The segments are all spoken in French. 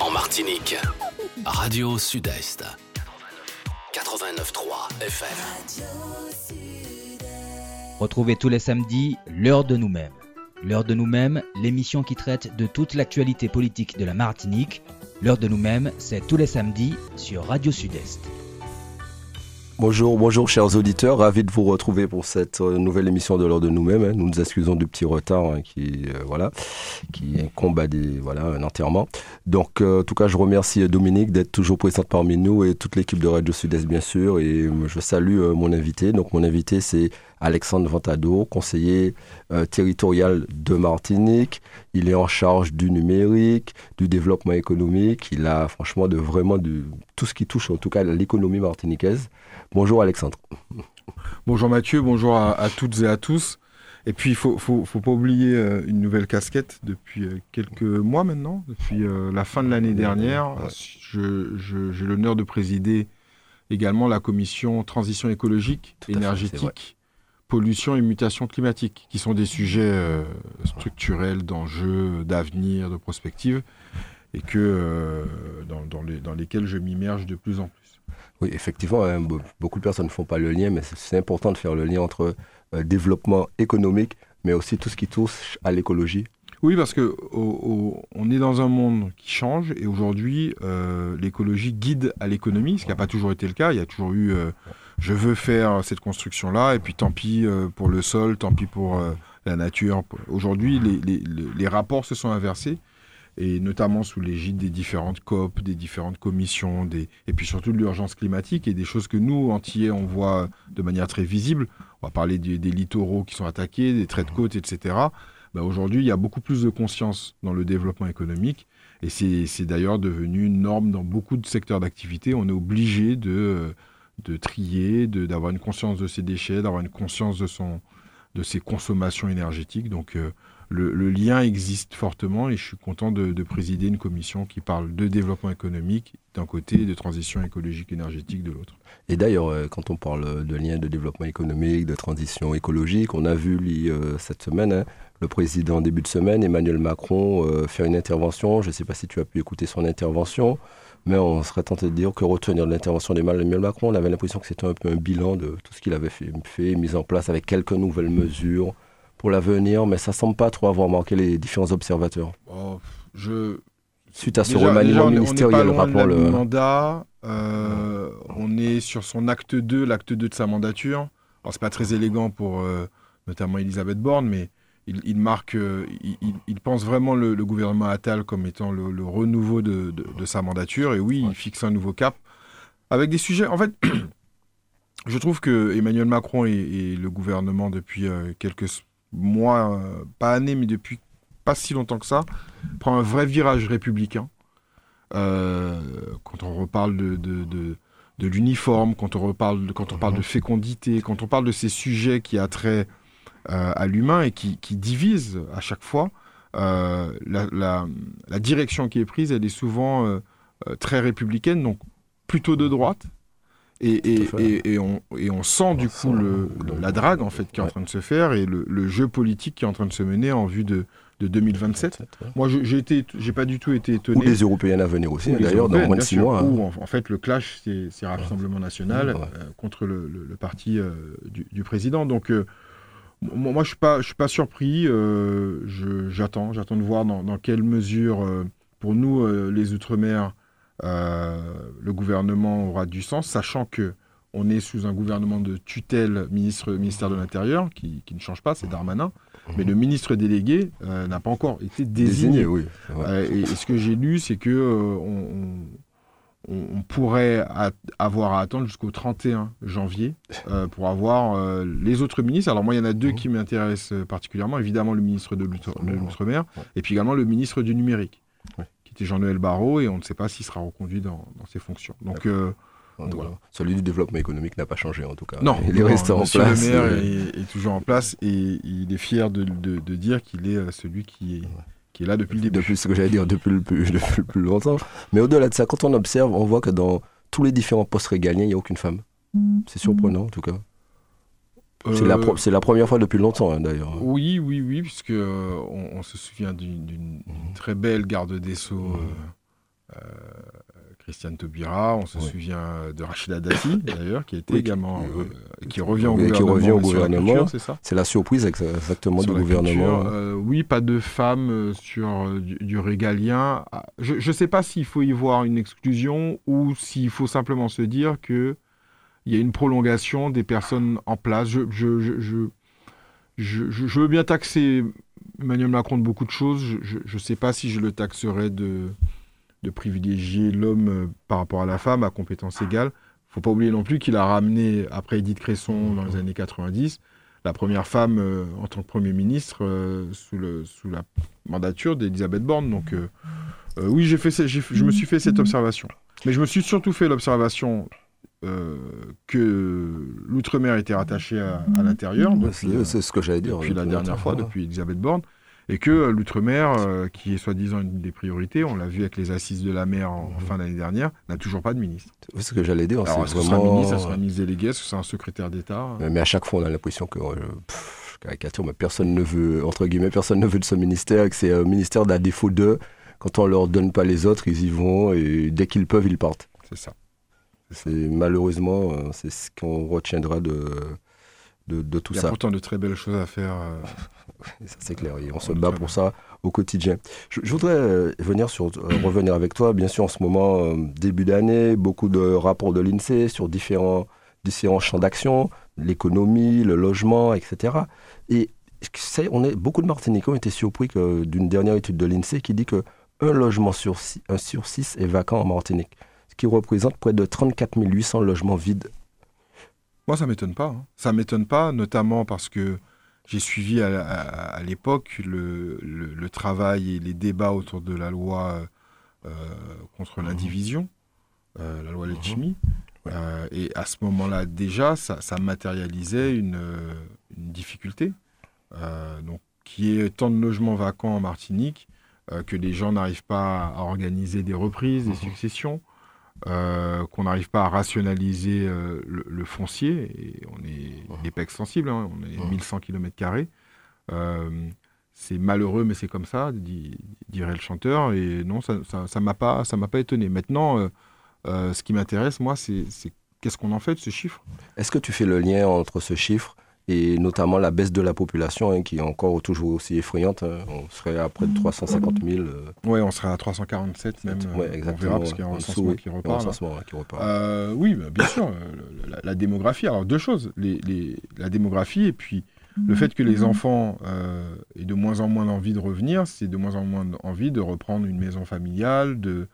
en Martinique. Radio Sud-Est. 89.3 FM. Retrouvez tous les samedis l'heure de nous-mêmes. L'heure de nous-mêmes, l'émission qui traite de toute l'actualité politique de la Martinique. L'heure de nous-mêmes, c'est tous les samedis sur Radio Sud-Est. Bonjour, bonjour chers auditeurs, ravi de vous retrouver pour cette euh, nouvelle émission de l'heure de nous-mêmes. hein. Nous nous excusons du petit retard hein, qui, euh, voilà, qui incombe à des, voilà, un enterrement. Donc, euh, en tout cas, je remercie Dominique d'être toujours présente parmi nous et toute l'équipe de Radio Sud-Est, bien sûr. Et je salue mon invité. Donc, mon invité, c'est Alexandre Ventado, conseiller euh, territorial de Martinique. Il est en charge du numérique, du développement économique. Il a franchement de vraiment de tout ce qui touche en tout cas à l'économie martiniquaise. Bonjour Alexandre. Bonjour Mathieu, bonjour à, à toutes et à tous. Et puis, il faut, faut, faut pas oublier euh, une nouvelle casquette depuis euh, quelques mois maintenant, depuis la fin de l'année dernière. J'ai l'honneur de présider également la commission transition écologique, énergétique. Pollution et mutation climatique, qui sont des sujets euh, structurels, d'enjeux, d'avenir, de prospective, et que euh, dans, dans les- dans lesquels je m'immerge de plus en plus. Oui, effectivement, hein, be- beaucoup de personnes ne font pas le lien, mais c'est- important de faire le lien entre euh, développement économique, mais aussi tout ce qui touche à l'écologie. Oui, parce que on est dans un monde qui change et aujourd'hui, l'écologie guide à l'économie, ce qui n'a pas toujours été le cas. Il y a toujours eu je veux faire cette construction-là, et puis tant pis euh, pour le sol, tant pis pour euh, la nature. Aujourd'hui, les, rapports se sont inversés, et notamment sous l'égide des différentes COP, des différentes commissions, et puis surtout de l'urgence climatique, et des choses que nous, Antillais, on voit de manière très visible. On va parler des, littoraux qui sont attaqués, des traits de côte, etc. Bah, Aujourd'hui, il y a beaucoup plus de conscience dans le développement économique. Et c'est d'ailleurs devenu une norme dans beaucoup de secteurs d'activité. On est obligé de, de trier, d'avoir une conscience de ses déchets, d'avoir une conscience de, son, de ses consommations énergétiques. Donc euh, le, lien existe fortement et je suis content de, de présider une commission qui parle de développement économique d'un côté et de transition écologique énergétique de l'autre. Et d'ailleurs, euh, quand on parle de lien de développement économique, de transition écologique, on a vu euh, cette semaine hein, le président en début de semaine, Emmanuel Macron, faire une intervention. Je ne sais pas si tu as pu écouter son intervention, mais on serait tenté de dire que retenir de l'intervention d'Emmanuel Macron, on avait l'impression que c'était un peu un bilan de tout ce qu'il avait fait, fait, mis en place avec quelques nouvelles mesures pour l'avenir, mais ça semble pas trop avoir marqué les différents observateurs. Oh, je, Suite à ce Déjà- remaniement déjà, ministériel, on mandat. euh, on est sur son acte 2, l'acte 2 de sa mandature. Alors, c'est pas très élégant pour euh, notamment Elisabeth Borne, mais il, il marque, euh, il, pense vraiment le, le gouvernement Attal comme étant le, le renouveau de, de- de sa mandature. Et oui, il fixe un nouveau cap avec des sujets. En fait, je trouve que Emmanuel Macron et, et le gouvernement, depuis euh, quelques mois, euh, pas années, mais depuis pas si longtemps que ça, prend un vrai virage républicain. Euh, quand on reparle de, de, de, de l'uniforme, quand on reparle, de- quand on parle de fécondité, quand on parle de ces sujets qui attrait euh, à l'humain et qui, qui divisent à chaque fois, euh, la, la, la direction qui est prise, elle est souvent euh, euh, très républicaine, donc plutôt de droite. Et, on, sent du sent coup le, le- la drague en fait qui est en Ouais. train de se faire et le, le jeu politique qui est en train de se mener en vue de, de 2027. Moi, je- j'ai pas du tout été étonné. Ou des européennes à venir aussi, les d'ailleurs, dans moins de six mois. hein. Où, en, en fait, le clash, c'est Rassemblement National Ouais. euh, contre le, parti euh, du, du président. Donc, euh, moi, je suis pas, je suis pas surpris. euh, j'attends, j'attends de voir dans, dans quelle mesure, euh, pour nous, euh, les Outre-mer, le gouvernement aura du sens, sachant que on est sous un gouvernement de tutelle ministre, ministère de l'Intérieur, qui, qui ne change pas, c'est Darmanin. Mais le ministre délégué n'a pas encore été Désigné, oui. vrai. euh, et, et ce que j'ai lu, c'est que on, on- on pourrait avoir à attendre jusqu'au 31 janvier euh, pour avoir euh, les autres ministres. Alors moi, il y en a deux qui m'intéressent euh, particulièrement. Évidemment, le ministre de l'Outre- de l'Outre-mer et puis également le ministre du numérique, Ouais. qui était Jean-Noël Barrot, et on ne sait pas s'il sera reconduit dans, dans ses fonctions. Donc voilà. Celui du développement économique n'a pas changé en tout cas. non, il est non, resté en Monsieur place. Le maire est, est toujours en place et il est fier de, de- de dire qu'il est celui qui est, qui est là depuis le début. Depuis ce que j'allais dire, depuis le, plus, depuis le plus longtemps. Mais au-delà de ça, quand on observe, on voit que dans tous les différents postes régaliens, il n'y a aucune femme. C'est surprenant en tout cas. C'est la, Euh, pro- c'est la première fois depuis longtemps hein, d'ailleurs. Oui, oui, oui, puisque euh, on, on se souvient d'une d'une- d'une très belle garde des Sceaux euh, Christiane Taubira, on se souvient de Rachida Dati, d'ailleurs, qui était Oui, également. euh, qui revient au qui gouvernement. revient au c'est ça C'est la surprise ex- exactement Sur du gouvernement. euh, oui, pas de femmes euh, sur euh, du, du régalien. Ah, Je ne sais pas s'il faut y voir une exclusion ou s'il faut simplement se dire que il y a une prolongation des personnes en place. Je, je- je- je veux bien taxer Emmanuel Macron de beaucoup de choses. Je ne sais pas si je le taxerais de, de privilégier l'homme euh, par rapport à la femme à compétences égales. faut pas oublier non plus qu'il a ramené, après Edith Cresson dans les années 90, la première femme euh, en tant que Premier ministre euh, sous, le, sous la mandature d'Elisabeth Borne. Donc euh, oui, j'ai fait, je me suis fait cette observation. Mais je me suis surtout fait l'observation que l'outre-mer était rattaché à, à l'intérieur. C'est ce que j'allais dire. depuis la dernière fois, depuis Elisabeth Borne, et que euh, l'outre-mer, euh, qui est soi-disant une des priorités, on l'a vu avec les assises de la mer en fin d'année dernière, n'a toujours pas de ministre. C'est ce que j'allais dire. Alors, est-ce que un vraiment. ministre, que ce sera un ministre délégué, est-ce que c'est un secrétaire d'État Mais à chaque fois, on a l'impression que, euh, pff, caricature, mais personne ne veut, entre guillemets, personne ne veut de ce ministère, et que c'est un ministère d'à défaut d'eux. Quand on leur donne pas les autres, ils y vont, et dès qu'ils peuvent, ils partent. C'est ça. C'est malheureusement, euh, c'est ce qu'on retiendra de, de, de tout Il y a ça. pourtant de très belles choses à faire. euh, ça, c'est clair. Et on se bat pour ça au quotidien. Je, je voudrais euh, venir sur, euh, revenir avec toi. Bien sûr, en ce moment, euh, début d'année, beaucoup de rapports de l'INSEE sur différents, différents champs d'action, l'économie, le logement, etc. Et on est, beaucoup de Martiniquais ont été surpris d'une dernière étude de l'INSEE qui dit que un logement sur six, un sur six est vacant en Martinique, ce qui représente près de 34 800 logements vides. Moi, ça m'étonne pas. hein. Ça m'étonne pas, notamment parce que j'ai suivi à, à- à l'époque le, le- le travail et les débats autour de la loi euh, contre l'indivision, euh, la loi Letchimy. Ouais. Euh, et à ce moment-là, déjà, ça, ça matérialisait une, une difficulté. Donc, qui est tant de logements vacants en Martinique que les gens n'arrivent pas à organiser des reprises, des successions euh, qu'on n'arrive pas à rationaliser euh, le, le foncier. Et on est des pecs sensibles, hein, on est Mhm. 1100 km. c'est malheureux, mais c'est comme ça, dit- dirait le chanteur. Et non, ça ça, ça m'a pas, étonné. Maintenant, euh, euh, ce qui m'intéresse, moi, c'est qu'est-ce qu'on en fait de ce chiffre? Est-ce que tu fais le lien entre ce chiffre et notamment la baisse de la population hein, qui est encore toujours aussi effrayante hein. On serait à près de 350 000. euh, Ouais, on sera à 347 même. ouais, euh, exactement. On verra parce qu'il y a un recensement oui. qui repart. qui. Euh, oui, bah, bien sûr, euh, la, la démographie. Alors deux choses, les, les- la démographie et puis le fait que les enfants euh, aient de moins en moins envie de revenir, c'est de moins en moins envie de reprendre une maison familiale, de-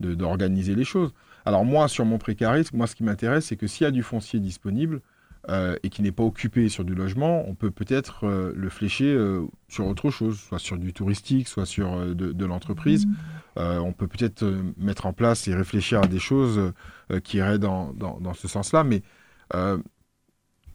d'organiser les choses. Alors moi, sur mon précarisme, moi ce qui m'intéresse, c'est que s'il y a du foncier disponible euh, et qui n'est pas occupé sur du logement, on peut peut-être euh, le flécher euh, sur autre chose, soit sur du touristique, soit sur de, de l'entreprise. Euh, on peut peut-être mettre en place et réfléchir à des choses qui iraient dans, dans, dans ce sens-là, mais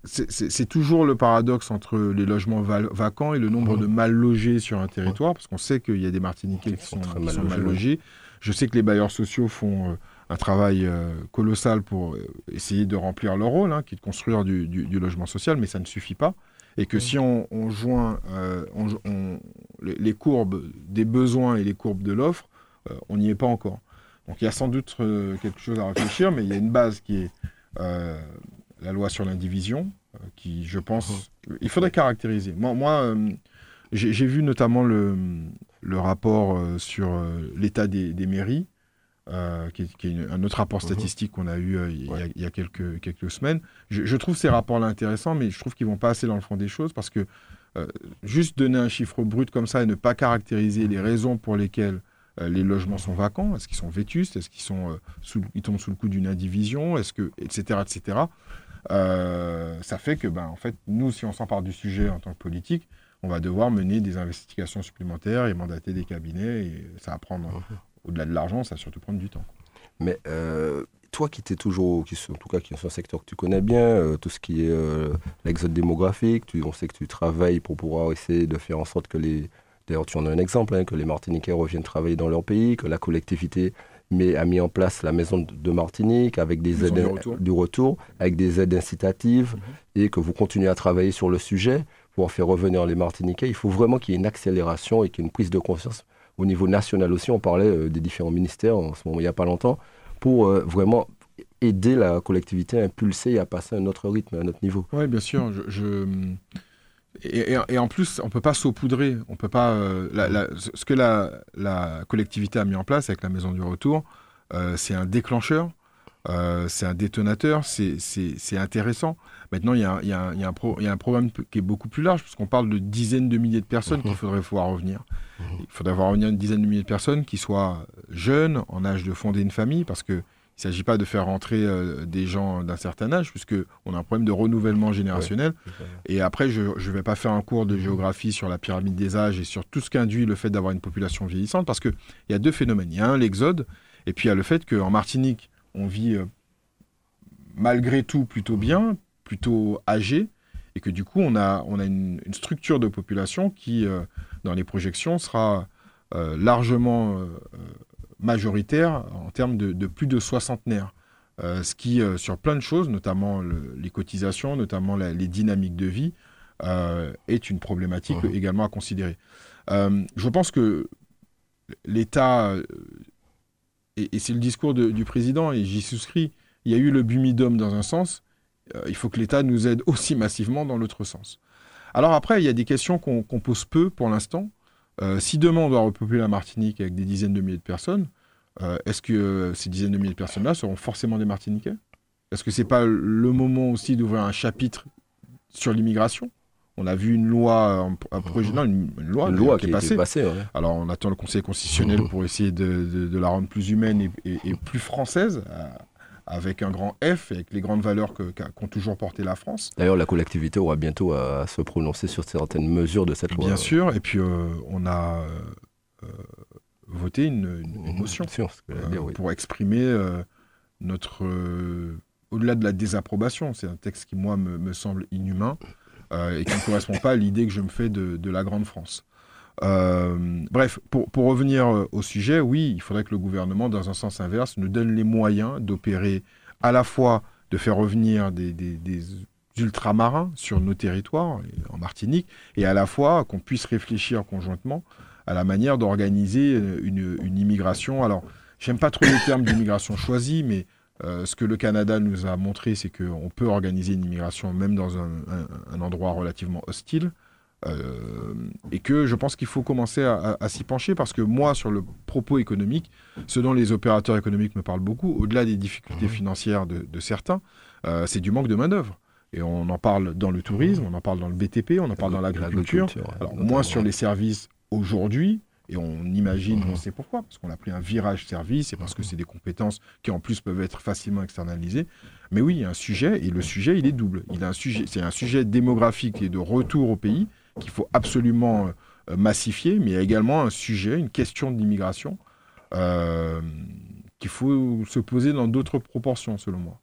c'est- toujours le paradoxe entre les logements vacants et le nombre Mhm. de mal logés sur un territoire, parce qu'on sait qu'il y a des Martiniquais qui sont, qui mal sont mal logés. Je sais que les bailleurs sociaux font un travail euh, colossal pour euh, essayer de remplir leur rôle, hein, qui est de construire du, du- du logement social, mais ça ne suffit pas. Et que si on, on joint euh, on- on- les, courbes des besoins et les courbes de l'offre, euh, on n'y est pas encore. Donc il y a sans doute quelque chose à réfléchir, mais il y a une base qui est euh, la loi sur l'indivision, qui, je pense, il faudrait caractériser. Moi, moi j'ai vu notamment le, le rapport sur l'état des, des mairies, euh, qui est, qui est une- un autre rapport Mhm. statistique qu'on a eu euh, il y a- Ouais. il y a, quelques, quelques semaines. Je, je trouve ces rapports-là intéressants, mais je trouve qu'ils vont pas assez dans le fond des choses parce que euh, juste donner un chiffre brut comme ça et ne pas caractériser les raisons pour lesquelles les logements sont vacants, est-ce qu'ils sont vétustes, est-ce qu'ils sont, sous, ils tombent sous le coup d'une indivision, est-ce que, etc., etc. ça fait que, ben, en fait, nous, si on s'empare du sujet en tant que politique, on va devoir mener des investigations supplémentaires et mandater des cabinets. Et ça va prendre, au-delà de l'argent, ça va surtout prendre du temps. Mais euh, toi qui t'es toujours, qui, en tout cas qui est un secteur que tu connais bien, euh, tout ce qui est euh, l'exode démographique, tu, on sait que tu travailles pour pouvoir essayer de faire en sorte que les... D'ailleurs, tu en as un exemple, hein, que les Martiniquais reviennent travailler dans leur pays, que la collectivité met, a mis en place la maison de Martinique avec des Maison aides du retour. du retour, avec des aides incitatives, et que vous continuez à travailler sur le sujet pour faire revenir les Martiniquais. Il faut vraiment qu'il y ait une accélération et qu'il y ait une prise de conscience au niveau national aussi. On parlait euh, des différents ministères en ce moment, il n'y a pas longtemps, pour euh, vraiment aider la collectivité à impulser et à passer à un autre rythme, à un autre niveau. Oui, bien sûr. Et, en plus, on ne peut pas saupoudrer. On peut pas. Euh, ce que la, collectivité a mis en place avec la Maison du Retour, c'est un déclencheur, euh, c'est un détonateur, c'est intéressant. Maintenant, il y a, y, a y, a y a, un problème qui est beaucoup plus large, parce qu'on parle de dizaines de milliers de personnes qu'il faudrait voir revenir. Il faudrait voir revenir une dizaine de milliers de personnes qui soient jeunes, en âge de fonder une famille, parce que il ne s'agit pas de faire rentrer euh, des gens d'un certain âge, puisqu'on a un problème de renouvellement générationnel. et après, je ne vais pas faire un cours de géographie sur la pyramide des âges et sur tout ce qu'induit le fait d'avoir une population vieillissante, parce qu'il y a deux phénomènes. Il y a un, l'exode, et puis il y a le fait qu'en Martinique, on vit euh, malgré tout plutôt bien, plutôt âgé, et que du coup, on a, on a une, structure de population qui, euh, dans les projections, sera largement majoritaire en termes de, plus de soixantenaires. Euh, ce qui, euh, sur plein de choses, notamment les cotisations, notamment les dynamiques de vie, euh, est une problématique également à considérer. je pense que l'État, et, c'est le discours du président, et j'y souscris, il y a eu le bumidum dans un sens, il faut que l'État nous aide aussi massivement dans l'autre sens. Alors après, il y a des questions qu'on pose peu pour l'instant, euh, si demain on doit repeupler la Martinique avec des dizaines de milliers de personnes, euh, est-ce que euh, ces dizaines de milliers de personnes-là seront forcément des Martiniquais? Est-ce que c'est pas le moment aussi d'ouvrir un chapitre sur l'immigration? On a vu une loi, un, projet, non, une, loi, qui, est passée. Alors on attend le Conseil constitutionnel pour essayer de, la rendre plus humaine et, et plus française, avec un grand F, avec les grandes valeurs qu'ont toujours porté la France. D'ailleurs, la collectivité aura bientôt à se prononcer sur certaines mesures de cette loi. Bien sûr, et puis euh, on a euh, voté une, motion euh, pour exprimer notre... au-delà de la désapprobation, c'est un texte qui, moi, me, semble inhumain et qui ne correspond pas à l'idée que je me fais de la Grande France. Euh, bref, pour, revenir euh, au sujet, oui, il faudrait que le gouvernement, dans un sens inverse, nous donne les moyens d'opérer à la fois de faire revenir des, ultramarins sur nos territoires, en Martinique, et à la fois qu'on puisse réfléchir conjointement à la manière d'organiser euh, une, immigration. Alors, j'aime pas trop les termes d'immigration choisie, mais ce que le Canada nous a montré, c'est qu'on peut organiser une immigration même dans un endroit relativement hostile. Euh, et que je pense qu'il faut commencer à, s'y pencher parce que moi, sur le propos économique, ce dont les opérateurs économiques me parlent beaucoup, au-delà des difficultés mhm. financières de, certains, euh, c'est du manque de main-d'œuvre. Et on en parle dans le tourisme, on en parle dans le BTP, on en parle dans l'agriculture. Alors, moins sur les services aujourd'hui, et on imagine, on mhm. sait pourquoi, parce qu'on a pris un virage service et parce que mhm. c'est des compétences qui en plus peuvent être facilement externalisées. Mais oui, il y a un sujet, et le sujet, il est double. Il a un sujet, c'est un sujet démographique et de retour au pays, qu'il faut absolument euh, massifier, mais il y a également un sujet, une question d'immigration euh, qu'il faut se poser dans d'autres proportions, selon moi.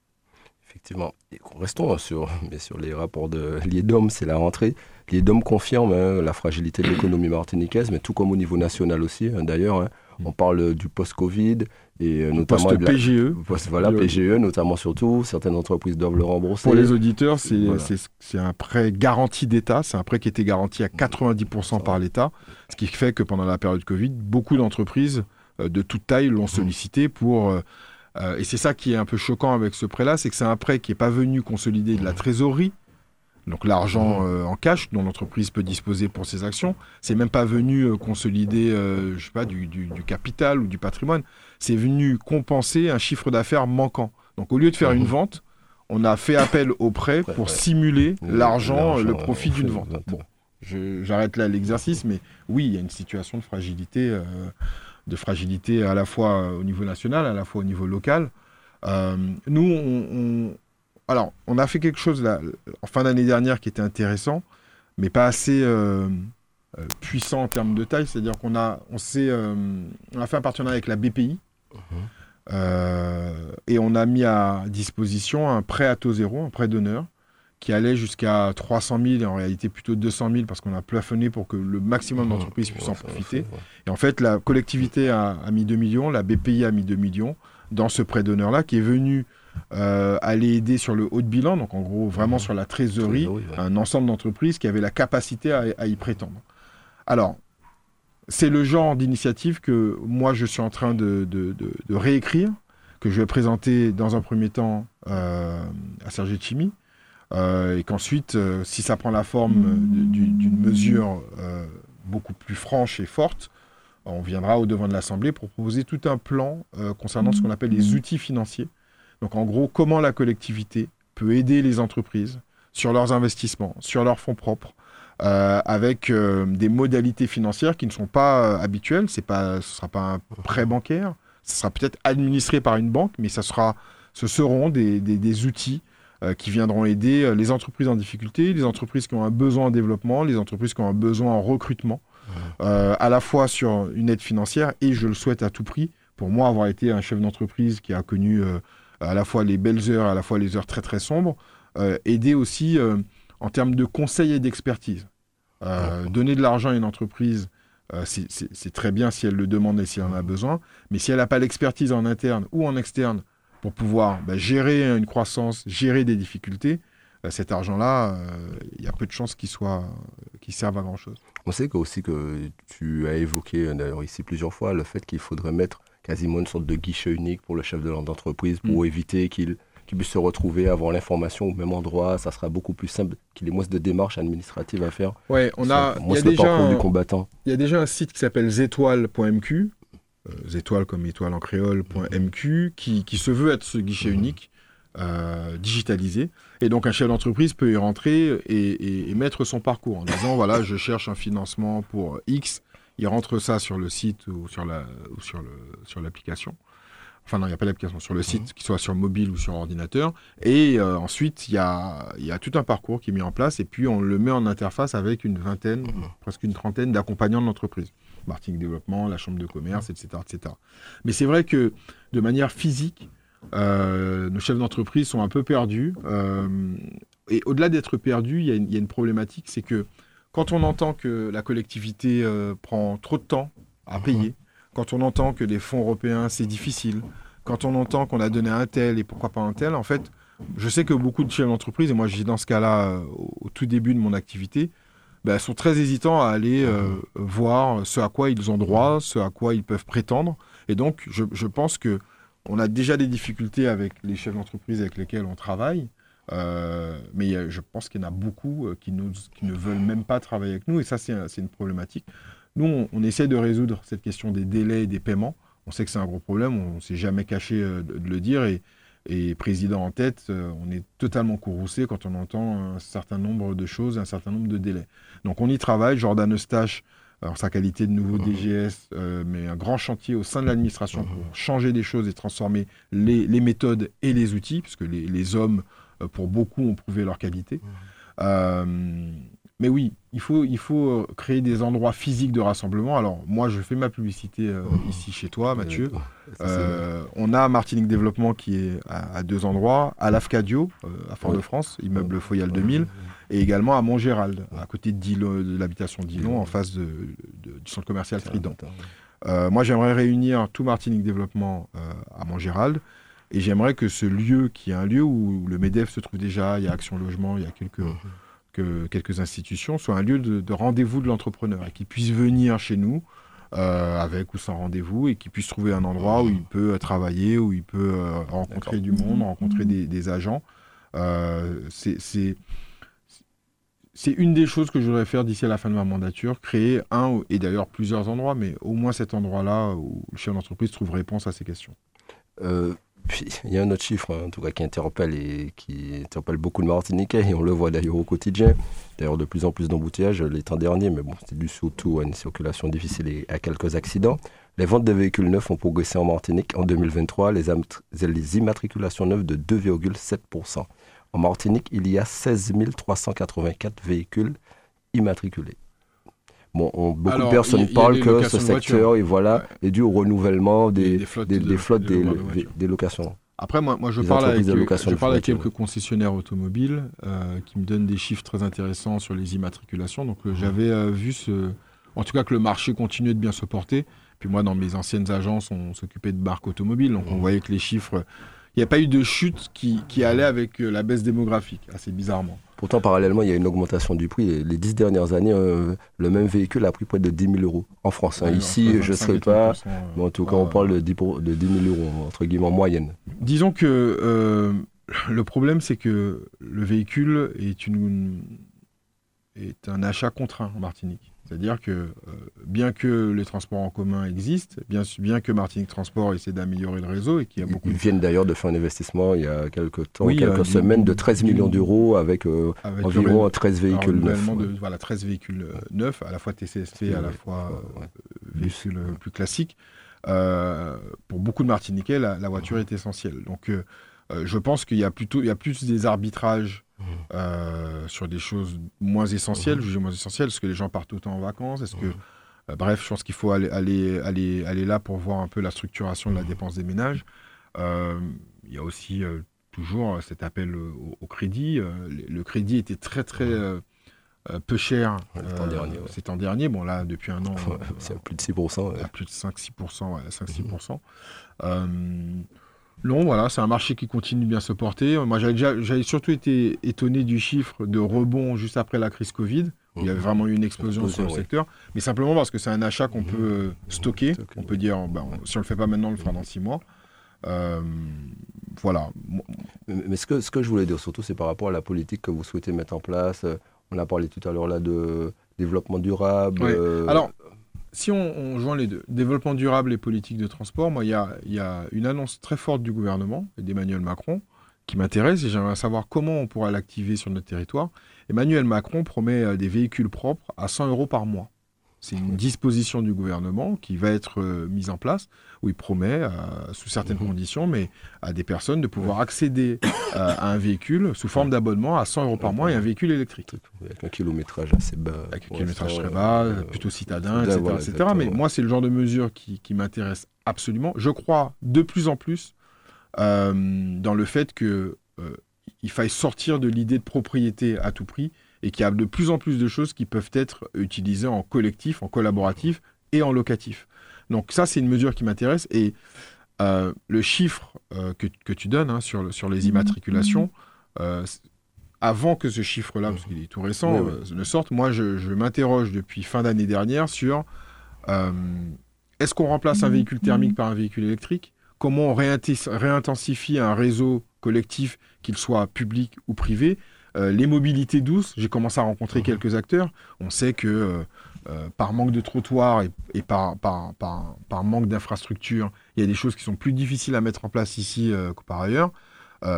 Effectivement. restons sur, sur les rapports de l'IEDOM, c'est la rentrée. L'IEDOM confirme hein, la fragilité de l'économie martiniquaise, mais tout comme au niveau national aussi, hein, d'ailleurs. Hein. on parle du post-Covid, et euh, notamment post PGE. voilà, PGE notamment surtout. Certaines entreprises doivent le rembourser. Pour les auditeurs, c'est un prêt garanti d'État. C'est un prêt qui était garanti à 90% par l'État. Ce qui fait que pendant la période Covid, beaucoup d'entreprises euh, de toute taille l'ont sollicité pour... Euh, et c'est ça qui est un peu choquant avec ce prêt-là, c'est que c'est un prêt qui n'est pas venu consolider de la trésorerie, donc l'argent en cash dont l'entreprise peut disposer pour ses actions, c'est même pas venu consolider, je sais pas, du, du, capital ou du patrimoine c'est venu compenser un chiffre d'affaires manquant. Donc au lieu de faire une vente, on a fait appel au prêt pour simuler l'argent, le profit d'une vente. Bon, j'arrête là l'exercice, mais oui, il y a une situation de fragilité, euh, de fragilité à la fois au niveau national, à la fois au niveau local. Euh, nous, on, alors, on a fait quelque chose là, en fin d'année dernière qui était intéressant, mais pas assez euh, puissant en termes de taille. C'est-à-dire qu'on a, on, on a fait un partenariat avec la BPI, euh, et on a mis à disposition un prêt à taux zéro, un prêt d'honneur, qui allait jusqu'à 300 000 et en réalité plutôt 200 000 parce qu'on a plafonné pour que le maximum d'entreprises puissent en profiter. Et en fait, la collectivité a, mis 2 millions, la BPI a mis 2 millions dans ce prêt d'honneur-là qui est venu euh, aller aider sur le haut de bilan, donc en gros vraiment sur la trésorerie, un ensemble d'entreprises qui avaient la capacité à y prétendre. Alors, c'est le genre d'initiative que moi je suis en train de, réécrire, que je vais présenter dans un premier temps à Serge Chimi, et qu'ensuite, si ça prend la forme d'une mesure beaucoup plus franche et forte, on viendra au devant de l'Assemblée pour proposer tout un plan concernant ce qu'on appelle les outils financiers. Donc en gros, comment la collectivité peut aider les entreprises sur leurs investissements, sur leurs fonds propres, euh, avec euh, des modalités financières qui ne sont pas euh, habituelles. C'est pas, ce ne sera pas un prêt bancaire, ce sera peut-être administré par une banque, mais ça sera, ce seront des, des, outils qui viendront aider les entreprises en difficulté, les entreprises qui ont un besoin en développement, les entreprises qui ont un besoin en recrutement, à la fois sur une aide financière et je le souhaite à tout prix. Pour moi, avoir été un chef d'entreprise qui a connu à la fois les belles heures, à la fois les heures très très sombres, aider aussi en termes de conseils et d'expertise. Euh, donner de l'argent à une entreprise, euh, c'est très bien si elle le demande et si elle en a besoin, mais si elle n'a pas l'expertise en interne ou en externe pour pouvoir bah, gérer une croissance, gérer des difficultés, euh, cet argent-là, il y a peu de chances qu'il soit, qu'il serve à grand-chose. On sait que, aussi que tu as évoqué d'ailleurs ici plusieurs fois le fait qu'il faudrait mettre quasiment une sorte de guichet unique pour le chef de l'entreprise pour mm. éviter qu'il puisse se retrouver, avoir l'information au même endroit. Ça sera beaucoup plus simple qu'il ait moins de démarches administratives à faire. Ouais, on a. Il y a déjà un, du combattant. Il y a déjà un site qui s'appelle zétoile.mq, euh, comme étoile en créole.mq, qui, qui, se veut être ce guichet mhm. unique. Euh, digitalisé. Et donc un chef d'entreprise peut y rentrer et, et, mettre son parcours en disant voilà, je cherche un financement pour X. Il rentre ça sur le site ou sur la ou sur le sur l'application. Enfin, non, il n'y a pas d'application sur le site, mhm. qu'il soit sur mobile ou sur ordinateur. Et euh, ensuite, il y a, y a, tout un parcours qui est mis en place. Et puis, on le met en interface avec une vingtaine, mhm. presque une trentaine d'accompagnants de l'entreprise. Marketing développement, la chambre de commerce, etc. etc. Mais c'est vrai que de manière physique, euh, nos chefs d'entreprise sont un peu perdus. Euh, et au-delà d'être perdus, il y, y, a une problématique, c'est que quand on entend que la collectivité prend trop de temps à payer, quand on entend que les fonds européens, c'est difficile, quand on entend qu'on a donné un tel et pourquoi pas un tel, en fait, je sais que beaucoup de chefs d'entreprise, et moi j'ai dans ce cas-là euh, au tout début de mon activité, ben, sont très hésitants à aller euh, voir ce à quoi ils ont droit, ce à quoi ils peuvent prétendre. Et donc, je, pense que on a déjà des difficultés avec les chefs d'entreprise avec lesquels on travaille. Euh, mais je pense qu'il y en a beaucoup qui, qui, ne veulent même pas travailler avec nous. Et ça, c'est une problématique. Nous, on, essaie de résoudre cette question des délais et des paiements. On sait que c'est un gros problème, on ne s'est jamais caché euh, de, le dire. Et, président en tête, euh, on est totalement courroucé quand on entend un certain nombre de choses, un certain nombre de délais. Donc on y travaille. Jordan Eustache, en sa qualité de nouveau. DGS, euh, mais un grand chantier au sein de l'administration pour changer des choses et transformer les, méthodes et les outils, puisque les, les hommes, pour beaucoup, ont prouvé leur qualité. Mmh. Mais oui, il faut, il faut euh, créer des endroits physiques de rassemblement. Alors, moi, je fais ma publicité euh, mmh. ici chez toi, Mathieu. Euh, on a Martinique Développement qui est à, deux endroits, à l'Afcadio, à Fort-de-France, immeuble Foyal 2000, et également à Montgérald, à côté de, l'habitation Dillon, en face du centre commercial Trident. moi, j'aimerais réunir tout Martinique Développement à Montgérald. Et j'aimerais que ce lieu, qui est un lieu où le MEDEF se trouve déjà, il y a Action Logement, il y a quelques, mmh. que quelques institutions soient un lieu de, rendez-vous de l'entrepreneur et qu'il puisse venir chez nous euh, avec ou sans rendez-vous et qu'il puisse trouver un endroit où il peut travailler, où il peut euh, rencontrer du monde, rencontrer des, agents. Euh, c'est une des choses que je voudrais faire d'ici à la fin de ma mandature, créer un, et d'ailleurs plusieurs endroits, mais au moins cet endroit-là où le chef d'entreprise trouve réponse à ces questions. Puis il y a un autre chiffre, hein, en tout cas, qui interpelle qui interpelle beaucoup le Martiniquais, et on le voit d'ailleurs au quotidien. D'ailleurs, de plus en plus d'embouteillages les temps derniers, mais bon, c'est dû surtout à une circulation difficile et à quelques accidents. Les ventes de véhicules neufs ont progressé en Martinique en 2023, les, les immatriculations neuves de 2,7%. En Martinique, il y a 16 384 véhicules immatriculés. Bon, beaucoup de personnes parlent que ce secteur voilà, est dû au renouvellement des, des, flottes, des, locations. Après, moi, moi je parle avec, je parle avec quelques concessionnaires automobiles euh, qui me donnent des chiffres très intéressants sur les immatriculations. Donc, euh, mmh. j'avais euh, vu ce. En tout cas, que le marché continuait de bien se porter. Puis moi, dans mes anciennes agences, on s'occupait de barques automobiles. Donc, on mmh. voyait que les chiffres. Il n'y a pas eu de chute qui, qui allait avec la baisse démographique, assez bizarrement. Pourtant, parallèlement, il y a une augmentation du prix. Les dix dernières années, euh, le même véhicule a pris près de 10 000 euros en France. hein. Ouais, Ici, je ne 25 sais et pas, 30%, euh, mais en tout cas, ouais, on parle de 10, pour- de 10 000 euros, entre guillemets, en moyenne. Disons que euh, le problème, c'est que le véhicule est, une, est un achat contraint en Martinique. C'est-à-dire que, euh, bien que les transports en commun existent, bien, bien que Martinique Transport essaie d'améliorer le réseau et qu'il y a beaucoup ils de viennent d'ailleurs de faire un investissement il y a quelques temps, Oui, quelques euh, semaines, du- de 13 du- millions d'euros avec euh, avec environ ré- 13 alors, véhicules le neufs. ouais. voilà, 13 véhicules euh, neufs, à la fois TCSP, à la fois euh, Ouais. véhicules euh, plus classiques. Euh, pour beaucoup de Martiniquais, la, la voiture est essentielle. Donc, euh, euh, je pense qu'il y a plutôt, il y a plus des arbitrages Mhm. euh, sur des choses moins essentielles, jugées moins essentielles. Est-ce que les gens partent autant en vacances? Est-ce que, Mhm. euh, bref, je pense qu'il faut aller, aller, aller, aller là pour voir un peu la structuration de la dépense des ménages. Euh, il y a aussi euh, toujours cet appel au, au crédit. Euh, le, crédit était très très euh, euh, peu cher dernier, ouais. cet an dernier. Bon là, depuis un an, C'est à plus de 6%. ouais. à plus de 5-6%. ouais, 5-6%. Non, voilà, c'est un marché qui continue de bien se porter. Moi, j'avais surtout été étonné du chiffre de rebond juste après la crise Covid. où Il y avait vraiment eu une explosion sur le ouais. secteur, mais simplement parce que c'est un achat qu'on Mhm. peut euh, stocker. Stocker. On peut dire, ben, on- si on le fait pas maintenant, on le fera dans six mois. Euh, voilà. Mais ce que, ce que je voulais dire surtout, c'est par rapport à la politique que vous souhaitez mettre en place. Euh, On a parlé tout à l'heure là de développement durable. Euh, Alors, si on, joint les deux, développement durable et politique de transport, moi, il y a, y a une annonce très forte du gouvernement et d'Emmanuel Macron qui m'intéresse et j'aimerais savoir comment on pourra l'activer sur notre territoire. Emmanuel Macron promet euh, des véhicules propres à 100 euros par mois. C'est une disposition du gouvernement qui va être euh, mise en place, où il promet, euh, sous certaines Mhm. conditions, mais à des personnes de pouvoir accéder euh, à un véhicule sous forme d'abonnement à 100 euros par mois et un véhicule électrique. Avec un kilométrage assez bas. avec un kilométrage très bas, plutôt citadin, etc. Mais moi, c'est le genre de mesure qui, qui m'intéresse absolument. Je crois de plus en plus dans le fait que euh, il faille sortir de l'idée de propriété à tout prix et qu'il y a de plus en plus de choses qui peuvent être utilisées en collectif, en collaboratif et en locatif. Donc ça, c'est une mesure qui m'intéresse et euh, le chiffre euh, que, que tu donnes hein, sur, le- sur les immatriculations, euh, c- avant que ce chiffre-là, parce qu'il est tout récent, Oui, oui. euh, ne sorte, moi je, je m'interroge depuis fin d'année dernière sur euh, est-ce qu'on remplace un véhicule thermique par un véhicule électrique? Comment on réintensifie un réseau collectif, qu'il soit public ou privé? Euh, Les mobilités douces, j'ai commencé à rencontrer Mhm. quelques acteurs. On sait que euh, euh, par manque de trottoirs et, et par, par, par, par manque d'infrastructures, il y a des choses qui sont plus difficiles à mettre en place ici que par ailleurs.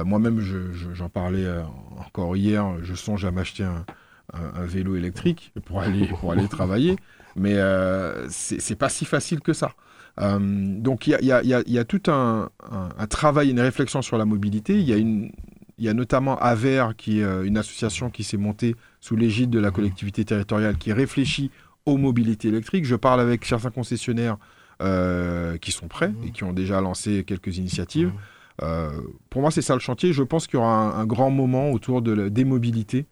Moi-même, je- je- j'en parlais encore hier, je songe à m'acheter un, un- un vélo électrique pour aller, pour aller travailler, mais euh, c'est pas si facile que ça. Euh, donc il y a, y y y tout un, un- un travail, une réflexion sur la mobilité. Il y a, une, il y a notamment AVER, qui est euh, une association qui s'est montée sous l'égide de la collectivité territoriale, qui réfléchit aux mobilités électriques. Je parle avec certains concessionnaires euh, qui sont prêts et qui ont déjà lancé quelques initiatives. Euh, pour moi, c'est ça le chantier. Je pense qu'il y aura un, un grand moment autour de la, des mobilités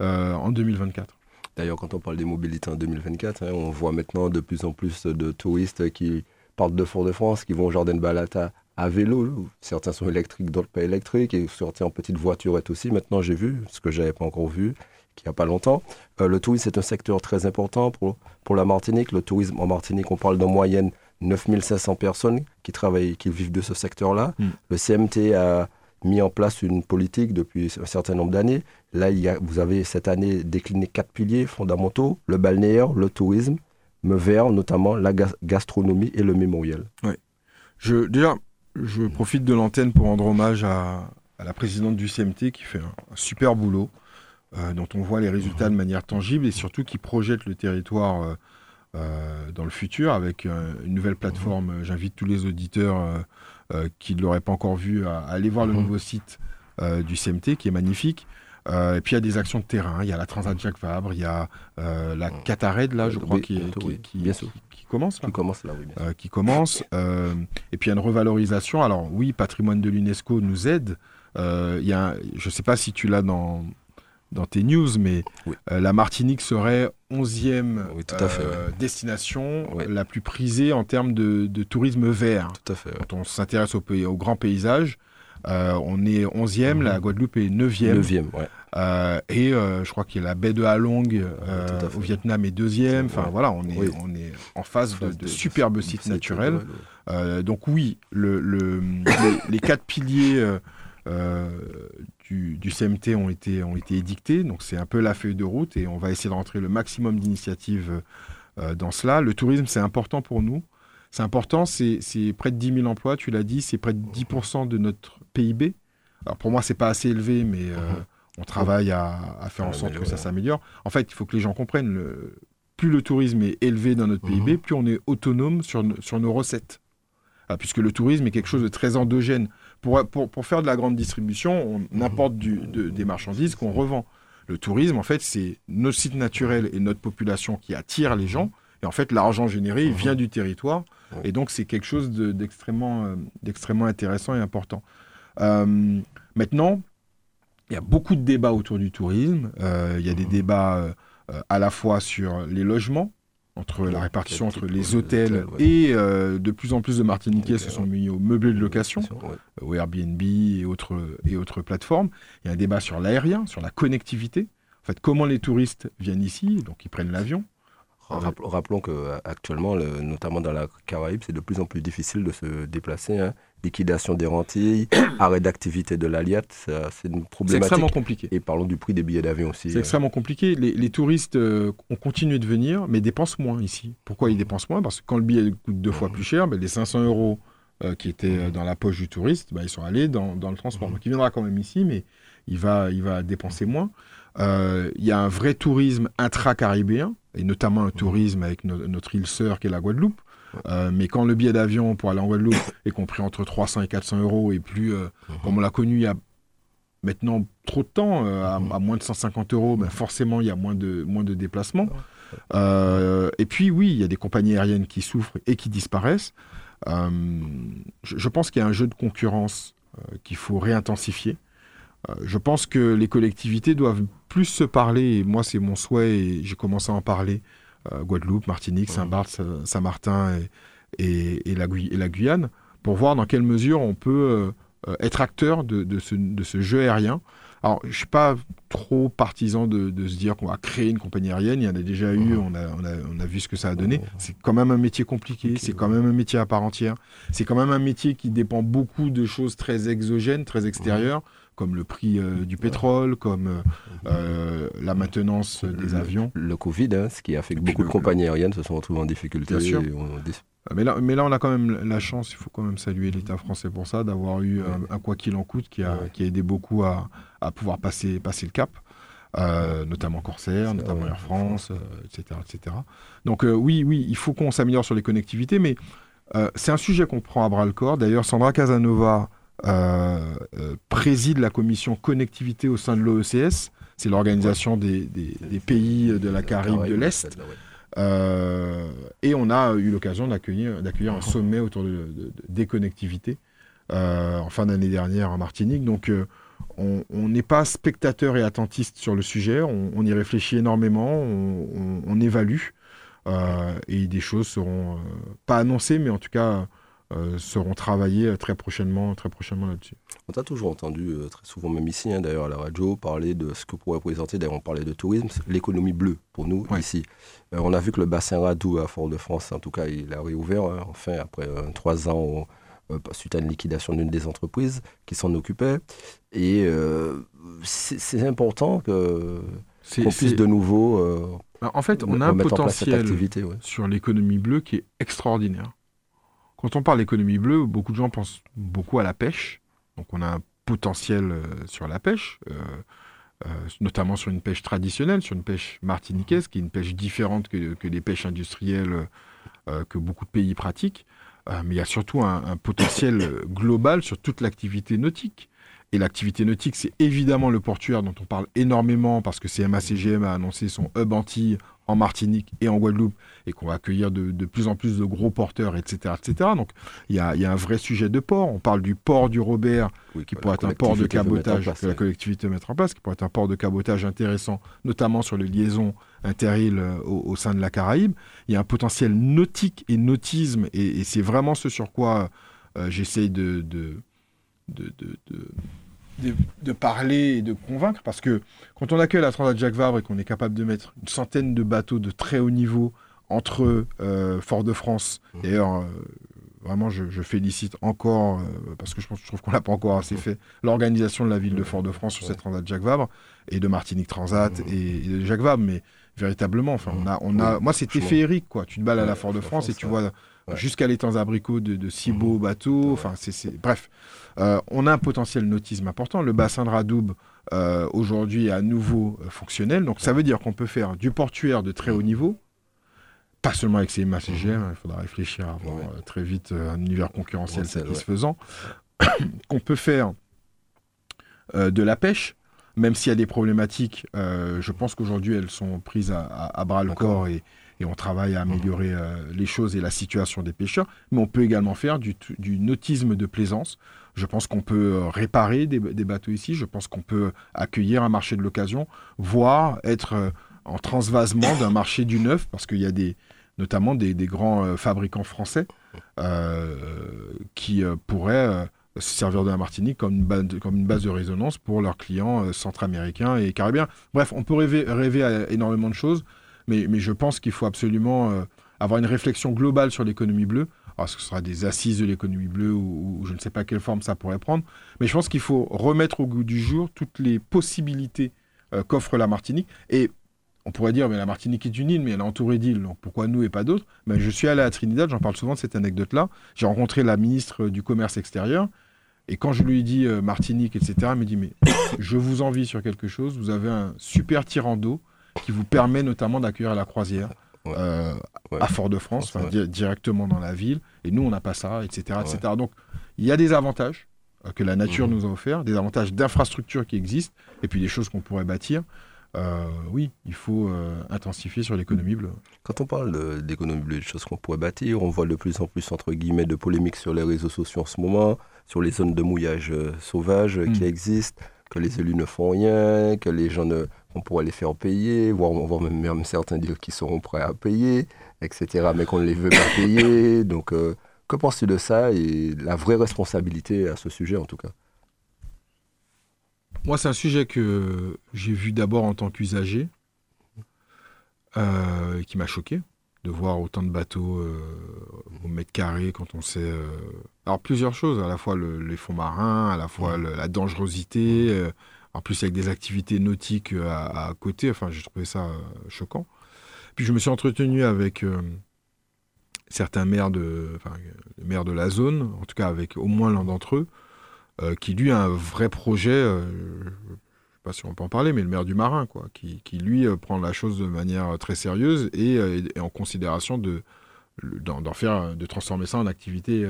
euh, en 2024. D'ailleurs, quand on parle des mobilités en 2024, hein, on voit maintenant de plus en plus de touristes qui partent de Fort-de-France, qui vont au Jardin de Balata à vélo. Certains sont électriques, d'autres pas électriques, et certains en petite voiturette aussi. Maintenant, j'ai vu, ce que je n'avais pas encore vu, qu'il n'y a pas longtemps. Euh, le tourisme, c'est un secteur très important pour, pour la Martinique. Le tourisme en Martinique, on parle d'en moyenne 9500 personnes qui travaillent, qui vivent de ce secteur-là. Mm. Le CMT a mis en place une politique depuis un certain nombre d'années. Là, il y a, vous avez cette année décliné quatre piliers fondamentaux, le balnéaire, le tourisme, me vert, notamment la ga- gastronomie et le mémorial. Je, déjà, je profite de l'antenne pour rendre hommage à, à la présidente du CMT qui fait un, un super boulot, euh, dont on voit les résultats de manière tangible et surtout qui projette le territoire euh, euh, dans le futur avec euh, une nouvelle plateforme. J'invite tous les auditeurs qui ne l'auraient pas encore vu à, à aller voir le Mhm. nouveau site du CMT qui est magnifique. Euh, et puis il y a des actions de terrain. Il y a la Transat Jacques Vabre, il y a euh, la Catared, là, je crois, qui, qui, qui- qui commence là Qui commence là, oui. bien sûr. euh, qui commence. euh, et puis il y a une revalorisation. Alors oui, patrimoine de l'UNESCO nous aide. Euh, y a, un- je ne sais pas si tu l'as dans, dans tes news, mais Oui. euh, la Martinique serait 11e Oui, tout à fait, euh, destination Ouais. la plus prisée en termes de, de tourisme vert. Tout à fait. ouais. Quand on s'intéresse au, au grand paysage, on est 11e, Mhm. la Guadeloupe est 9e. Neuvième, ouais. Euh, et euh, je crois qu'il y a la baie de Halong euh, au Vietnam est deuxième. Enfin voilà, on est, on est en face de, de, superbes sites naturels. donc oui, le, les, quatre piliers du, du, CMT ont été, ont été édictés. Donc c'est un peu la feuille de route et on va essayer de rentrer le maximum d'initiatives dans cela. Le tourisme, c'est important pour nous. C'est important, c'est près de 10 000 emplois, tu l'as dit, c'est près de 10% de notre PIB. Alors pour moi, c'est pas assez élevé, mais uh-huh on travaille à, faire en sorte que ça s'améliore. En fait, il faut que les gens comprennent, le, plus le tourisme est élevé dans notre PIB, mhm. plus on est autonome sur, sur nos recettes. Ah, puisque le tourisme est quelque chose de très endogène. Pour, pour, faire de la grande distribution, on apporte du, des marchandises qu'on revend. Le tourisme, en fait, c'est nos sites naturels et notre population qui attirent les gens. Et en fait, l'argent généré vient du territoire. Et donc, c'est quelque chose d'extrêmement euh, d'extrêmement intéressant et important. Euh, maintenant, il y a beaucoup de débats autour du tourisme. Euh, il y a des mmh. débats euh, à la fois sur les logements, entre la répartition entre les hôtels et euh, de plus en plus de Martiniquais se sont mis au meublé de location, au Airbnb et autres, et autres plateformes. Il y a un débat sur l'aérien, sur la connectivité. En fait, comment les touristes viennent ici, donc ils prennent l'avion, Rappelons qu'actuellement, notamment dans la Caraïbe, c'est de plus en plus difficile de se déplacer. Hein. Liquidation des rentiers, arrêt d'activité de l'Aliat, c'est une problématique. C'est extrêmement compliqué. Et parlons du prix des billets d'avion aussi. C'est euh. extrêmement compliqué. Les, touristes euh, ont continué de venir, mais dépensent moins ici. Pourquoi ils dépensent moins? Parce que quand le billet coûte deux fois plus cher, ben, les 500 euros euh, qui étaient dans la poche du touriste, ben, ils sont allés dans, le transport. Donc il viendra quand même ici, mais il va, il va dépenser moins. Il y a un vrai tourisme intra-caribéen et notamment un tourisme avec notre île sœur qui est la Guadeloupe. Euh, mais quand le billet d'avion pour aller en Guadeloupe est compris entre 300 et 400 euros et plus, euh, mhm. comme on l'a connu il y a maintenant trop de temps, euh, à, moins de 150 euros, ben forcément il y a moins de, moins de déplacements. et puis oui, il y a des compagnies aériennes qui souffrent et qui disparaissent. Je, je, pense qu'il y a un jeu de concurrence qu'il faut réintensifier. je pense que les collectivités doivent plus se parler, et moi c'est mon souhait, et j'ai commencé à en parler, Guadeloupe, Martinique, Saint-Barth, Saint-Martin et, la Guyane, pour voir dans quelle mesure on peut euh, être acteur de, ce, jeu aérien. Alors, je ne suis pas trop partisan de, se dire qu'on va créer une compagnie aérienne. Il y en a déjà eu, on a, vu ce que ça a donné. C'est quand même un métier compliqué, c'est quand même un métier à part entière. C'est quand même un métier qui dépend beaucoup de choses très exogènes, très extérieures comme le prix euh, du pétrole, comme euh, euh, la maintenance des avions. Le Covid, hein, ce qui a fait que beaucoup de compagnies aériennes se sont retrouvées en difficulté. Bien sûr. Ah, mais, là, mais là, on a quand même la chance, il faut quand même saluer l'État français pour ça, d'avoir eu un, quoi qu'il en coûte qui a, qui a aidé beaucoup à, à, pouvoir passer, passer le cap. notamment Corsair, notamment Air France, etc., etc. Donc oui, oui, il faut qu'on s'améliore sur les connectivités, mais c'est un sujet qu'on prend à bras le corps. D'ailleurs, Sandra Casanova préside la commission connectivité au sein de l'OECS. C'est l'organisation des, pays de la Caraïbe de l'Est. Euh, et on a eu l'occasion d'accueillir, un sommet autour de, des connectivités en fin d'année dernière en Martinique. Donc on n'est pas spectateur et attentiste sur le sujet, on, y réfléchit énormément, on, évalue, et des choses seront pas annoncées, mais en tout cas euh, seront travaillés euh, très prochainement, très prochainement là-dessus. On t'a toujours entendu, euh, très souvent même ici, hein, d'ailleurs à la radio, parler de ce que pourrait présenter, d'ailleurs on parlait de tourisme, l'économie bleue pour nous ici. on a vu que le bassin Radou à Fort-de-France, en tout cas, il a réouvert, hein, enfin, après trois ans, suite à une liquidation d'une des entreprises qui s'en occupait. Et c'est important que qu'on puisse de nouveau... en fait, on a un potentiel sur l'économie bleue qui est extraordinaire. Quand on parle d'économie bleue, beaucoup de gens pensent beaucoup à la pêche. Donc on a un potentiel euh, sur la pêche, euh, euh, notamment sur une pêche traditionnelle, sur une pêche martiniquaise, qui est une pêche différente que, que les pêches industrielles que beaucoup de pays pratiquent. mais il y a surtout un potentiel global sur toute l'activité nautique. Et l'activité nautique, c'est évidemment le portuaire dont on parle énormément parce que CMA-CGM a annoncé son hub anti en Martinique et en Guadeloupe et qu'on va accueillir de, plus en plus de gros porteurs, etc. etc. Donc il y a, un vrai sujet de port. On parle du port du Robert qui pourrait être un port de cabotage que la collectivité mettre en place, qui pourrait être un port de cabotage intéressant, notamment sur les liaisons inter au, au, sein de la Caraïbe. Il y a un potentiel nautique et nautisme et, c'est vraiment ce sur quoi euh, j'essaye de de, parler et de convaincre, parce que quand on accueille la Transat Jacques Vabre et qu'on est capable de mettre une centaine de bateaux de très haut niveau entre euh, Fort-de-France, mmh. d'ailleurs, euh, vraiment, je, félicite encore, euh, parce que je, pense, je trouve qu'on l'a pas encore assez mmh. fait, l'organisation de la ville de Fort-de-France sur cette Transat Jacques Vabre, et de Martinique Transat mmh. et, de Jacques Vabre, mais véritablement, enfin, on a, on a, moi, c'était féerique, quoi. Tu te balles à la Fort-de-France et tu vois jusqu'à l'étang abricots de, de si beaux bateaux, enfin, c'est, bref. on a un potentiel nautisme important. Le bassin de Radoub, aujourd'hui, est à nouveau fonctionnel. Donc, ça veut dire qu'on peut faire du portuaire de très haut niveau, pas seulement avec ces CGM, il faudra réfléchir à avoir euh, très vite euh, un univers concurrentiel satisfaisant, qu'on peut faire euh, de la pêche, même s'il y a des problématiques, je pense qu'aujourd'hui elles sont prises à, bras le corps et, on travaille à améliorer les choses et la situation des pêcheurs, mais on peut également faire du, nautisme de plaisance. Je pense qu'on peut réparer des, bateaux ici, je pense qu'on peut accueillir un marché de l'occasion, voire être en transvasement d'un marché du neuf, parce qu'il y a des, notamment des, grands euh, fabricants français euh, qui euh, pourraient se servir de la Martinique comme une, base, de résonance pour leurs clients centra-américains et caribéens. Bref, on peut rêver à énormément de choses, mais, je pense qu'il faut absolument avoir une réflexion globale sur l'économie bleue. Alors, ce sera des assises de l'économie bleue ou, je ne sais pas quelle forme ça pourrait prendre, mais je pense qu'il faut remettre au goût du jour toutes les possibilités qu'offre la Martinique. Et on pourrait dire, mais la Martinique est une île, mais elle est entourée d'îles, donc pourquoi nous et pas d'autres? Je suis allé à Trinidad, j'en parle souvent de cette anecdote-là. J'ai rencontré la ministre du Commerce extérieur, et quand je lui ai dit euh, Martinique, etc., elle me dit, mais je vous envie sur quelque chose, vous avez un super tirant d'eau qui vous permet notamment d'accueillir la croisière. Euh, à Fort-de-France, directement dans la ville, et nous on n'a pas ça, etc. etc. Donc il y a des avantages euh, que la nature mmh. nous a offerts, des avantages d'infrastructures qui existent, et puis des choses qu'on pourrait bâtir. Euh, oui, il faut intensifier sur l'économie bleue. Quand on parle d'économie bleue, des choses qu'on pourrait bâtir, on voit de plus en plus, entre guillemets, de polémiques sur les réseaux sociaux en ce moment, sur les zones de mouillage sauvage qui mm. existent, que les élus ne font rien, que les gens ne, on pourrait les faire payer, voire même, même certains dire qu'ils seront prêts à payer, etc., mais qu'on ne les veut pas payer. Donc, que penses-tu de ça et la vraie responsabilité à ce sujet, en tout cas? Moi, c'est un sujet que j'ai vu d'abord en tant qu'usager, euh, qui m'a choqué de voir autant de bateaux euh, au mètre carré quand on sait. Euh, alors, plusieurs choses, à la fois les fonds marins, à la fois la dangerosité, en plus avec des activités nautiques à, côté. Enfin, j'ai trouvé ça choquant. Puis, je me suis entretenu avec certains maires de, enfin, de la zone, en tout cas avec au moins l'un d'entre eux, euh, qui lui a un vrai projet, euh, je ne sais pas si on peut en parler, mais le maire du Marin, qui, lui euh, prend la chose de manière très sérieuse et, en considération de d'en faire, de transformer ça en activité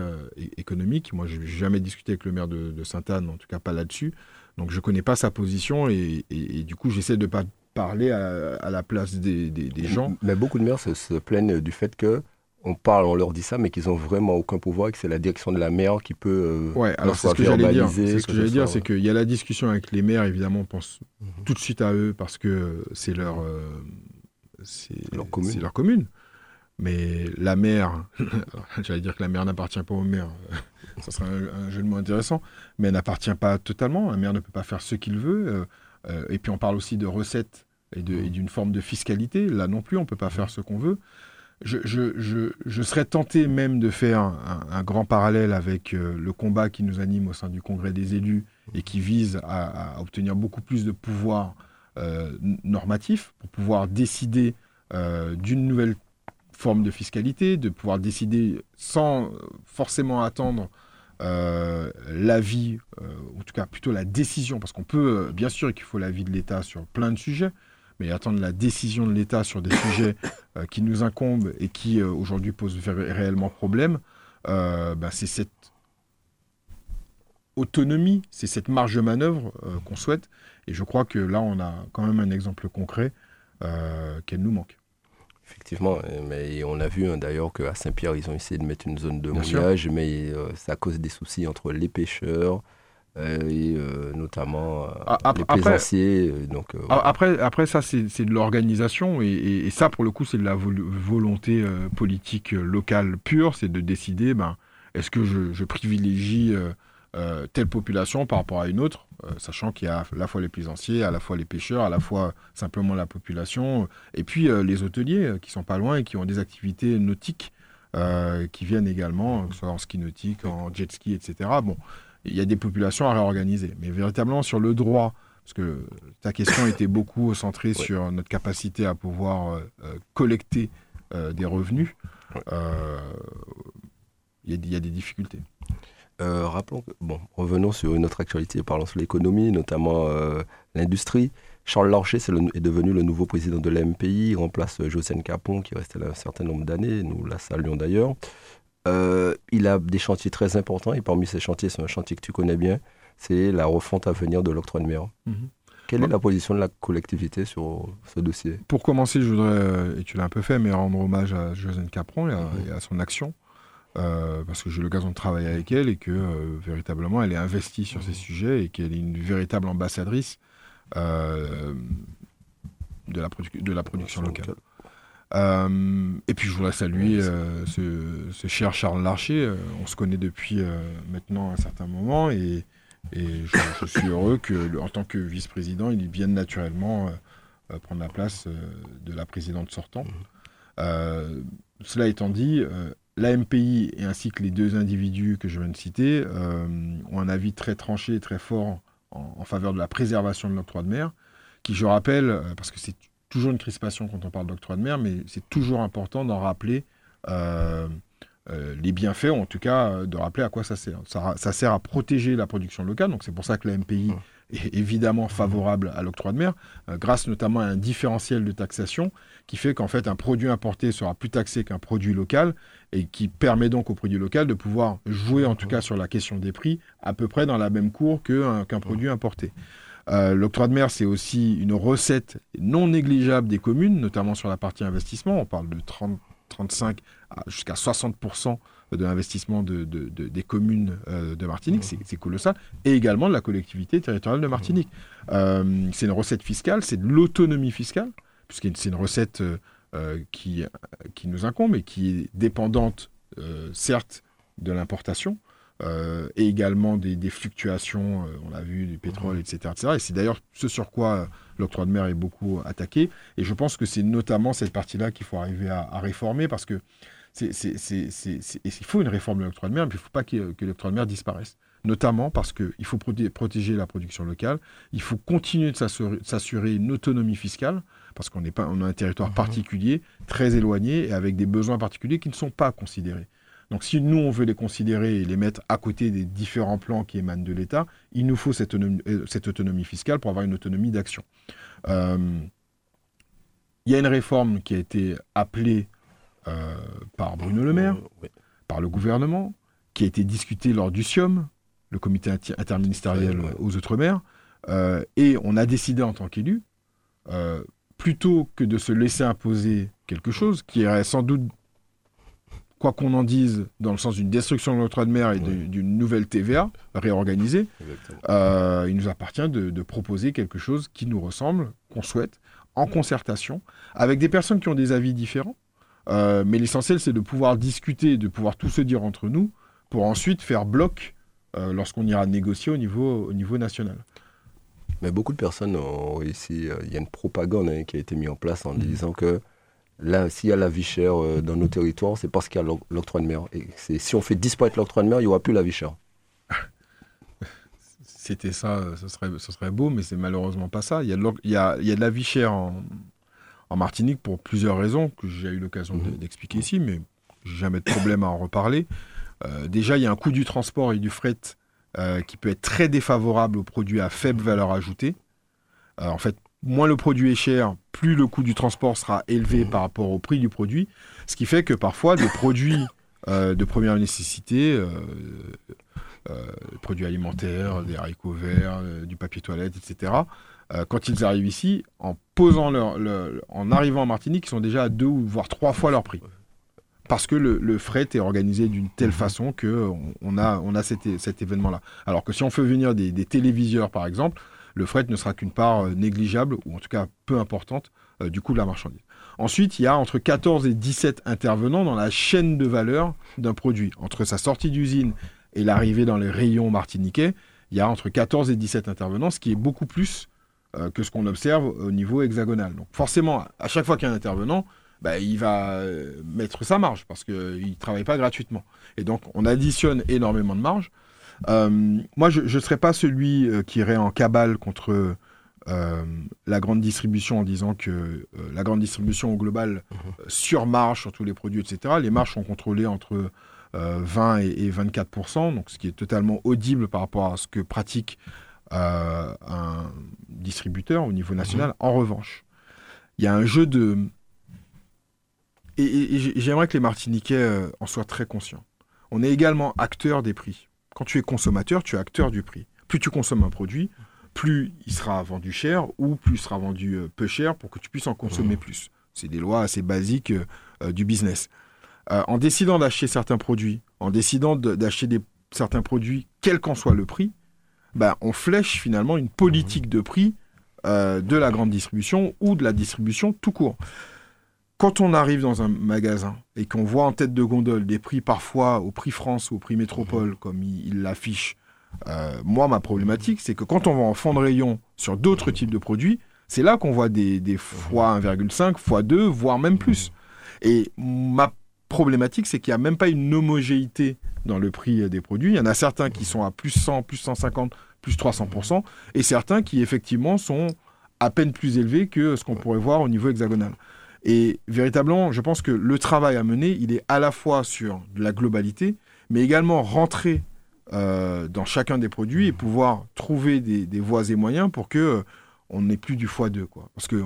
économique. Moi, je n'ai jamais discuté avec le maire de, Sainte-Anne, en tout cas pas là-dessus. Donc, je ne connais pas sa position et, du coup, j'essaie de ne pas parler à, la place des, des, gens. Mais beaucoup de maires se plaignent du fait que on parle, on leur dit ça, mais qu'ils ont vraiment aucun pouvoir et que c'est la direction de la mer qui peut. Euh, ouais, alors c'est ce que j'allais dire. C'est ce que j'allais dire, c'est qu'il y a la discussion avec les maires, évidemment, on pense mhm. tout de suite à eux parce que c'est leur, euh, c'est leur commune. leur commune. Mais la mer, j'allais dire que la mer n'appartient pas aux maires, ça serait un, jeu de mots intéressant, mais elle n'appartient pas totalement. Un maire ne peut pas faire ce qu'il veut. Euh, et puis on parle aussi de recettes et mhm. d'une forme de fiscalité. Là non plus, on ne peut pas faire ce qu'on veut je, serais tenté même de faire un, grand parallèle avec euh, le combat qui nous anime au sein du Congrès des élus et qui vise à, obtenir beaucoup plus de pouvoir euh, normatif pour pouvoir décider euh, d'une nouvelle forme de fiscalité, de pouvoir décider sans forcément attendre l'avis, en tout cas plutôt la décision, parce qu'on peut, bien sûr qu'il faut l'avis de l'État sur plein de sujets, mais attendre la décision de l'État sur des sujets euh, qui nous incombent et qui euh, aujourd'hui posent réellement problème, euh, bah, c'est cette autonomie, c'est cette marge de manœuvre qu'on souhaite. Et je crois que là, on a quand même un exemple concret qu'elle nous manque. Effectivement, mais on a vu hein, d'ailleurs qu'à Saint-Pierre, ils ont essayé de mettre une zone de mouillage, mais ça cause des soucis entre les pêcheurs, euh, et euh, notamment euh, les plaisanciers. donc, ah, après, après, ça, c'est de l'organisation, et, ça, pour le coup, c'est de la volonté politique locale pure, c'est de décider, ben, est-ce que je, privilégie euh, telle population par rapport à une autre, euh, sachant qu'il y a à la fois les plaisanciers, à la fois les pêcheurs, à la fois simplement la population, et puis les hôteliers qui sont pas loin et qui ont des activités nautiques qui viennent également, que ce soit en ski nautique, en jet ski, etc. Bon, il y a des populations à réorganiser, mais véritablement sur le droit, parce que ta question était beaucoup centrée sur notre capacité à pouvoir collecter des revenus. Il y, a des difficultés. Euh, rappelons que, bon, revenons sur une autre actualité, parlons sur l'économie, notamment euh, l'industrie. Charles Larcher est, est, devenu le nouveau président de l'MPI, il remplace euh, Josiane Capon qui restait là un certain nombre d'années, nous la saluons d'ailleurs. il a des chantiers très importants et parmi ces chantiers, c'est un chantier que tu connais bien, c'est la refonte à venir de l'octroi de mer. Mhm. Quelle est la position de la collectivité sur ce dossier? Pour commencer, je voudrais, et tu l'as un peu fait, mais rendre hommage à Josiane Capron et à mhm. son action. Euh, parce que j'ai l'occasion de travailler avec elle et que euh, véritablement elle est investie sur ces sujets et qu'elle est une véritable ambassadrice euh, de, la de la production locale. et puis je voudrais saluer ce, cher Charles Larcher. on se connaît depuis maintenant un certain moment et, je, suis heureux que, en tant que vice-président, il vienne naturellement prendre la place de la présidente sortante. Mmh. cela étant dit, L'AMPI et ainsi que les deux individus que je viens de citer euh, ont un avis très tranché et très fort en, faveur de la préservation de l'octroi de mer, qui, je rappelle, euh, parce que c'est toujours une crispation quand on parle d'octroi de mer, mais c'est toujours important d'en rappeler euh, les bienfaits, ou en tout cas de rappeler à quoi ça sert. Ça, sert à protéger la production locale, donc c'est pour ça que l'AMPI est évidemment favorable à l'octroi de mer, grâce notamment à un différentiel de taxation qui fait qu'en fait un produit importé sera plus taxé qu'un produit local et qui permet donc au produit local de pouvoir jouer en tout cas sur la question des prix à peu près dans la même cour qu'un produit importé. Euh, L'octroi de mer, c'est aussi une recette non négligeable des communes, notamment sur la partie investissement. On parle de 30, 35 jusqu'à 60% de l'investissement de, des communes euh, de Martinique, c'est colossal, et également de la collectivité territoriale de Martinique. Euh, c'est une recette fiscale, c'est de l'autonomie fiscale puisque c'est une recette euh, euh, qui, qui nous incombe et qui est dépendante, euh, certes, de l'importation, et également des, fluctuations, on l'a vu, du pétrole, etc. etc. Et c'est d'ailleurs ce sur quoi l'octroi de mer est beaucoup attaqué. Et je pense que c'est notamment cette partie-là qu'il faut arriver à, réformer, parce que c'est, il faut une réforme de l'octroi de mer, mais il ne faut pas que, que l'octroi de mer disparaisse notamment parce qu'il faut protéger la production locale, il faut continuer de s'assurer une autonomie fiscale, parce qu'on pas, on a un territoire mhm. particulier, très éloigné, et avec des besoins particuliers qui ne sont pas considérés. Donc si nous, on veut les considérer et les mettre à côté des différents plans qui émanent de l'État, il nous faut cette autonomie, euh, cette autonomie, fiscale pour avoir une autonomie d'action. Euh, il y a une réforme qui a été appelée euh, par Bruno Le Maire, par le gouvernement, qui a été discutée lors du SIOM, le comité interministériel aux Outre-mer, et on a décidé en tant qu'élu, plutôt que de se laisser imposer quelque chose qui irait sans doute, quoi qu'on en dise, dans le sens d'une destruction de l'octroi de mer et d'une nouvelle TVA réorganisée, euh, il nous appartient de, proposer quelque chose qui nous ressemble, qu'on souhaite, en concertation, avec des personnes qui ont des avis différents. Euh, mais l'essentiel, c'est de pouvoir discuter, de pouvoir tout se dire entre nous, pour ensuite faire bloc euh, lorsqu'on ira négocier au niveau, au niveau national. Mais beaucoup de personnes ont réussi. Euh, il y a une propagande hein, qui a été mise en place en mm. disant que là, s'il y a la vie chère euh, dans nos territoires, c'est parce qu'il y a l'octroi de mer. Et si on fait disparaître l'octroi de mer, il n'y aura plus la vie chère. C'était ça, ce serait, ce serait beau, mais c'est malheureusement pas ça. Il y a de, il y a, il y a de la vie chère en, en, Martinique pour plusieurs raisons que j'ai eu l'occasion mm. d'expliquer ici, mais j'ai jamais de problème à en reparler. Euh, déjà, il y a un coût du transport et du fret euh, qui peut être très défavorable aux produits à faible valeur ajoutée. Euh, en fait, moins le produit est cher, plus le coût du transport sera élevé par rapport au prix du produit. Ce qui fait que parfois, des produits euh, de première nécessité, produits alimentaires, des haricots verts, du papier toilette, etc., quand ils arrivent ici, en posant leur, en arrivant en Martinique, ils sont déjà à deux ou voire trois fois leur prix parce que le, fret est organisé d'une telle mhm. façon que on, a, on a cet, événement-là. Alors que si on fait venir des, téléviseurs, par exemple, le fret ne sera qu'une part euh, négligeable, ou en tout cas peu importante, euh, du coût de la marchandise. Ensuite, il y a entre 14 et 17 intervenants dans la chaîne de valeur d'un produit, entre sa sortie d'usine et l'arrivée dans les rayons martiniquais, il y a entre 14 et 17 intervenants, ce qui est beaucoup plus euh, que ce qu'on observe au niveau hexagonal. Donc forcément, à chaque fois qu'il y a un intervenant, bah, il va euh, mettre sa marge parce qu'il ne travaille pas gratuitement. Et donc on additionne énormément de marge. Euh, moi, je ne serais pas celui qui irait en cabale contre la grande distribution en disant que la grande distribution au global mmh. surmarge sur tous les produits, etc. Les marges sont contrôlées entre 20 et, 24 donc ce qui est totalement audible par rapport à ce que pratique euh, un distributeur au niveau national. Mhm. En revanche, il y a un jeu de... Et, j'aimerais que les Martiniquais euh, en soient très conscients. On est également acteur des prix. Quand tu es consommateur, tu es acteur du prix. Plus tu consommes un produit, plus il sera vendu cher ou plus il sera vendu euh, peu cher pour que tu puisses en consommer mhm. plus. C'est des lois assez basiques du business. Euh, en décidant d'acheter certains produits, en décidant d'acheter certains produits, quel qu'en soit le prix, ben, on flèche finalement une politique de prix euh, de la grande distribution ou de la distribution tout court. Quand on arrive dans un magasin et qu'on voit en tête de gondole des prix parfois au prix France ou au prix métropole, comme il l'affiche, euh, moi, ma problématique, c'est que quand on va en fond de rayon sur d'autres types de produits, c'est là qu'on voit des, des fois 1,5, fois 2, voire même plus. Et ma problématique, c'est qu'il n'y a même pas une homogénéité dans le prix des produits. Il y en a certains qui sont à plus 100, plus 150, plus 300%, et certains qui effectivement sont à peine plus élevés que ce qu'on pourrait voir au niveau hexagonal. Et véritablement, je pense que le travail à mener, il est à la fois sur la globalité, mais également rentrer euh, dans chacun des produits et pouvoir trouver des, voies et moyens pour que euh, on n'ait plus du x2. Quoi. Parce que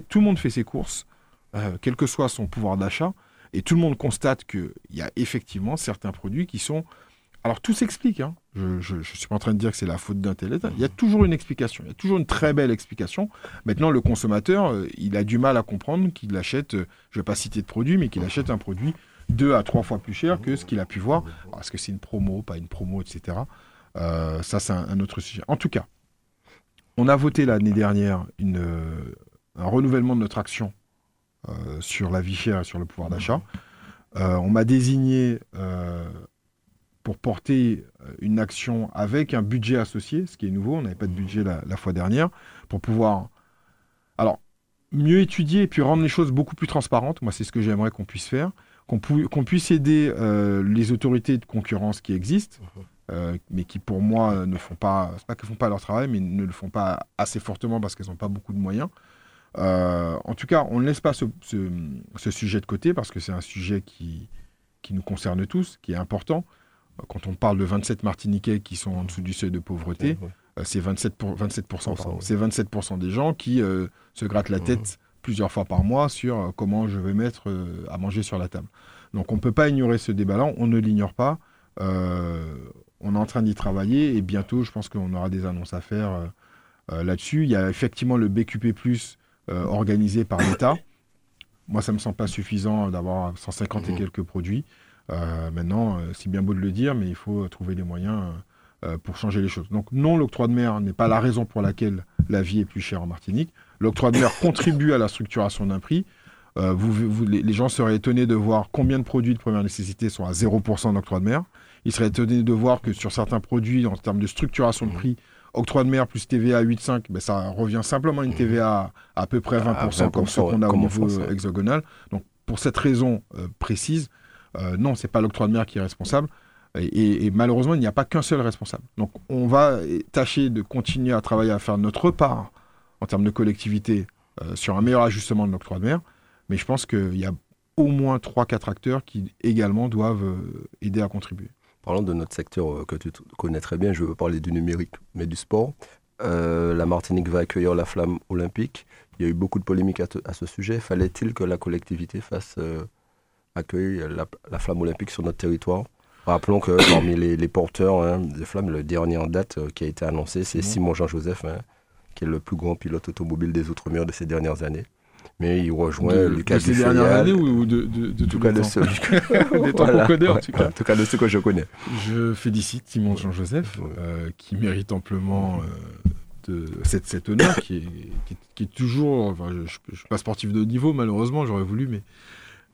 tout le monde fait ses courses, euh, quel que soit son pouvoir d'achat, et tout le monde constate qu'il y a effectivement certains produits qui sont... Alors tout s'explique, hein. je ne suis pas en train de dire que c'est la faute d'un tel Il y a toujours une explication, il y a toujours une très belle explication. Maintenant, le consommateur, euh, il a du mal à comprendre qu'il achète, euh, je ne vais pas citer de produit, mais qu'il achète un produit deux à trois fois plus cher que ce qu'il a pu voir. Est-ce que c'est une promo, pas une promo, etc. Euh, ça, c'est un, autre sujet. En tout cas, on a voté l'année dernière une, un renouvellement de notre action euh, sur la vie chère et sur le pouvoir d'achat. Euh, on m'a désigné euh, pour porter une action avec un budget associé, ce qui est nouveau, on n'avait pas de budget la, fois dernière, pour pouvoir alors mieux étudier et puis rendre les choses beaucoup plus transparentes. Moi, c'est ce que j'aimerais qu'on puisse faire, qu'on puisse aider les autorités de concurrence qui existent, mais qui pour moi ne font pas, c'est pas qu'elles font pas leur travail, mais ne le font pas assez fortement parce qu'elles n'ont pas beaucoup de moyens. Euh, en tout cas, on ne laisse pas ce, sujet de côté parce que c'est un sujet qui, qui nous concerne tous, qui est important. Euh, quand on parle de 27 Martiniquais qui sont en dessous du seuil de pauvreté, euh, c'est 27%, 27%, c'est 27 des gens qui se grattent la tête plusieurs fois par mois sur comment je vais mettre à manger sur la table. Donc on ne peut pas ignorer ce débat-là, on ne l'ignore pas. on est en train d'y travailler et bientôt, je pense qu'on aura des annonces à faire là-dessus. Il y a effectivement le BQP, euh, organisé par l'État. Moi, ça ne me semble pas suffisant d'avoir 150 et mmh. quelques produits. Euh, maintenant, euh, c'est bien beau de le dire, mais il faut trouver des moyens pour changer les choses. Donc non, l'octroi de mer n'est pas la raison pour laquelle la vie est plus chère en Martinique. L'octroi de mer contribue à la structuration d'un prix. vous, les, gens seraient étonnés de voir combien de produits de première nécessité sont à 0% d'octroi de mer. Ils seraient étonnés de voir que sur certains produits, en termes de structuration de mmh. prix, octroi de mer plus TVA 8,5%, ben ça revient simplement à une TVA à, peu près 20%, comme ce qu'on a au niveau hexagonal. Donc pour cette raison euh, précise, euh, non, c'est pas l'octroi de mer qui est responsable. Et, malheureusement, il n'y a pas qu'un seul responsable. Donc on va tâcher de continuer à travailler à faire notre part en termes de collectivité euh, sur un meilleur ajustement de l'octroi de mer. Mais je pense qu'il y a au moins 3-4 acteurs qui également doivent euh, aider à contribuer. Parlant de notre secteur euh, que tu connais très bien, je veux parler du numérique, mais du sport. La Martinique va accueillir la flamme olympique. Il y a eu beaucoup de polémiques à, ce sujet. Fallait-il que la collectivité fasse euh, accueillir la, flamme olympique sur notre territoire Rappelons que parmi les, porteurs hein, de flamme, le dernier en date qui a été annoncé, c'est Simon Jean-Joseph, hein, qui est le plus grand pilote automobile des Outre-mer de ces dernières années mais il rejoint Lucas de ces dernières années ou de, de, de tout cas de ceux connaît en tout cas. En tout cas de ceux que je connais. Je félicite Simon Jean-Joseph euh, qui mérite amplement euh, de cette, cet honneur qui est, qui, est, toujours. Enfin, je ne suis pas sportif de haut niveau malheureusement, j'aurais voulu, mais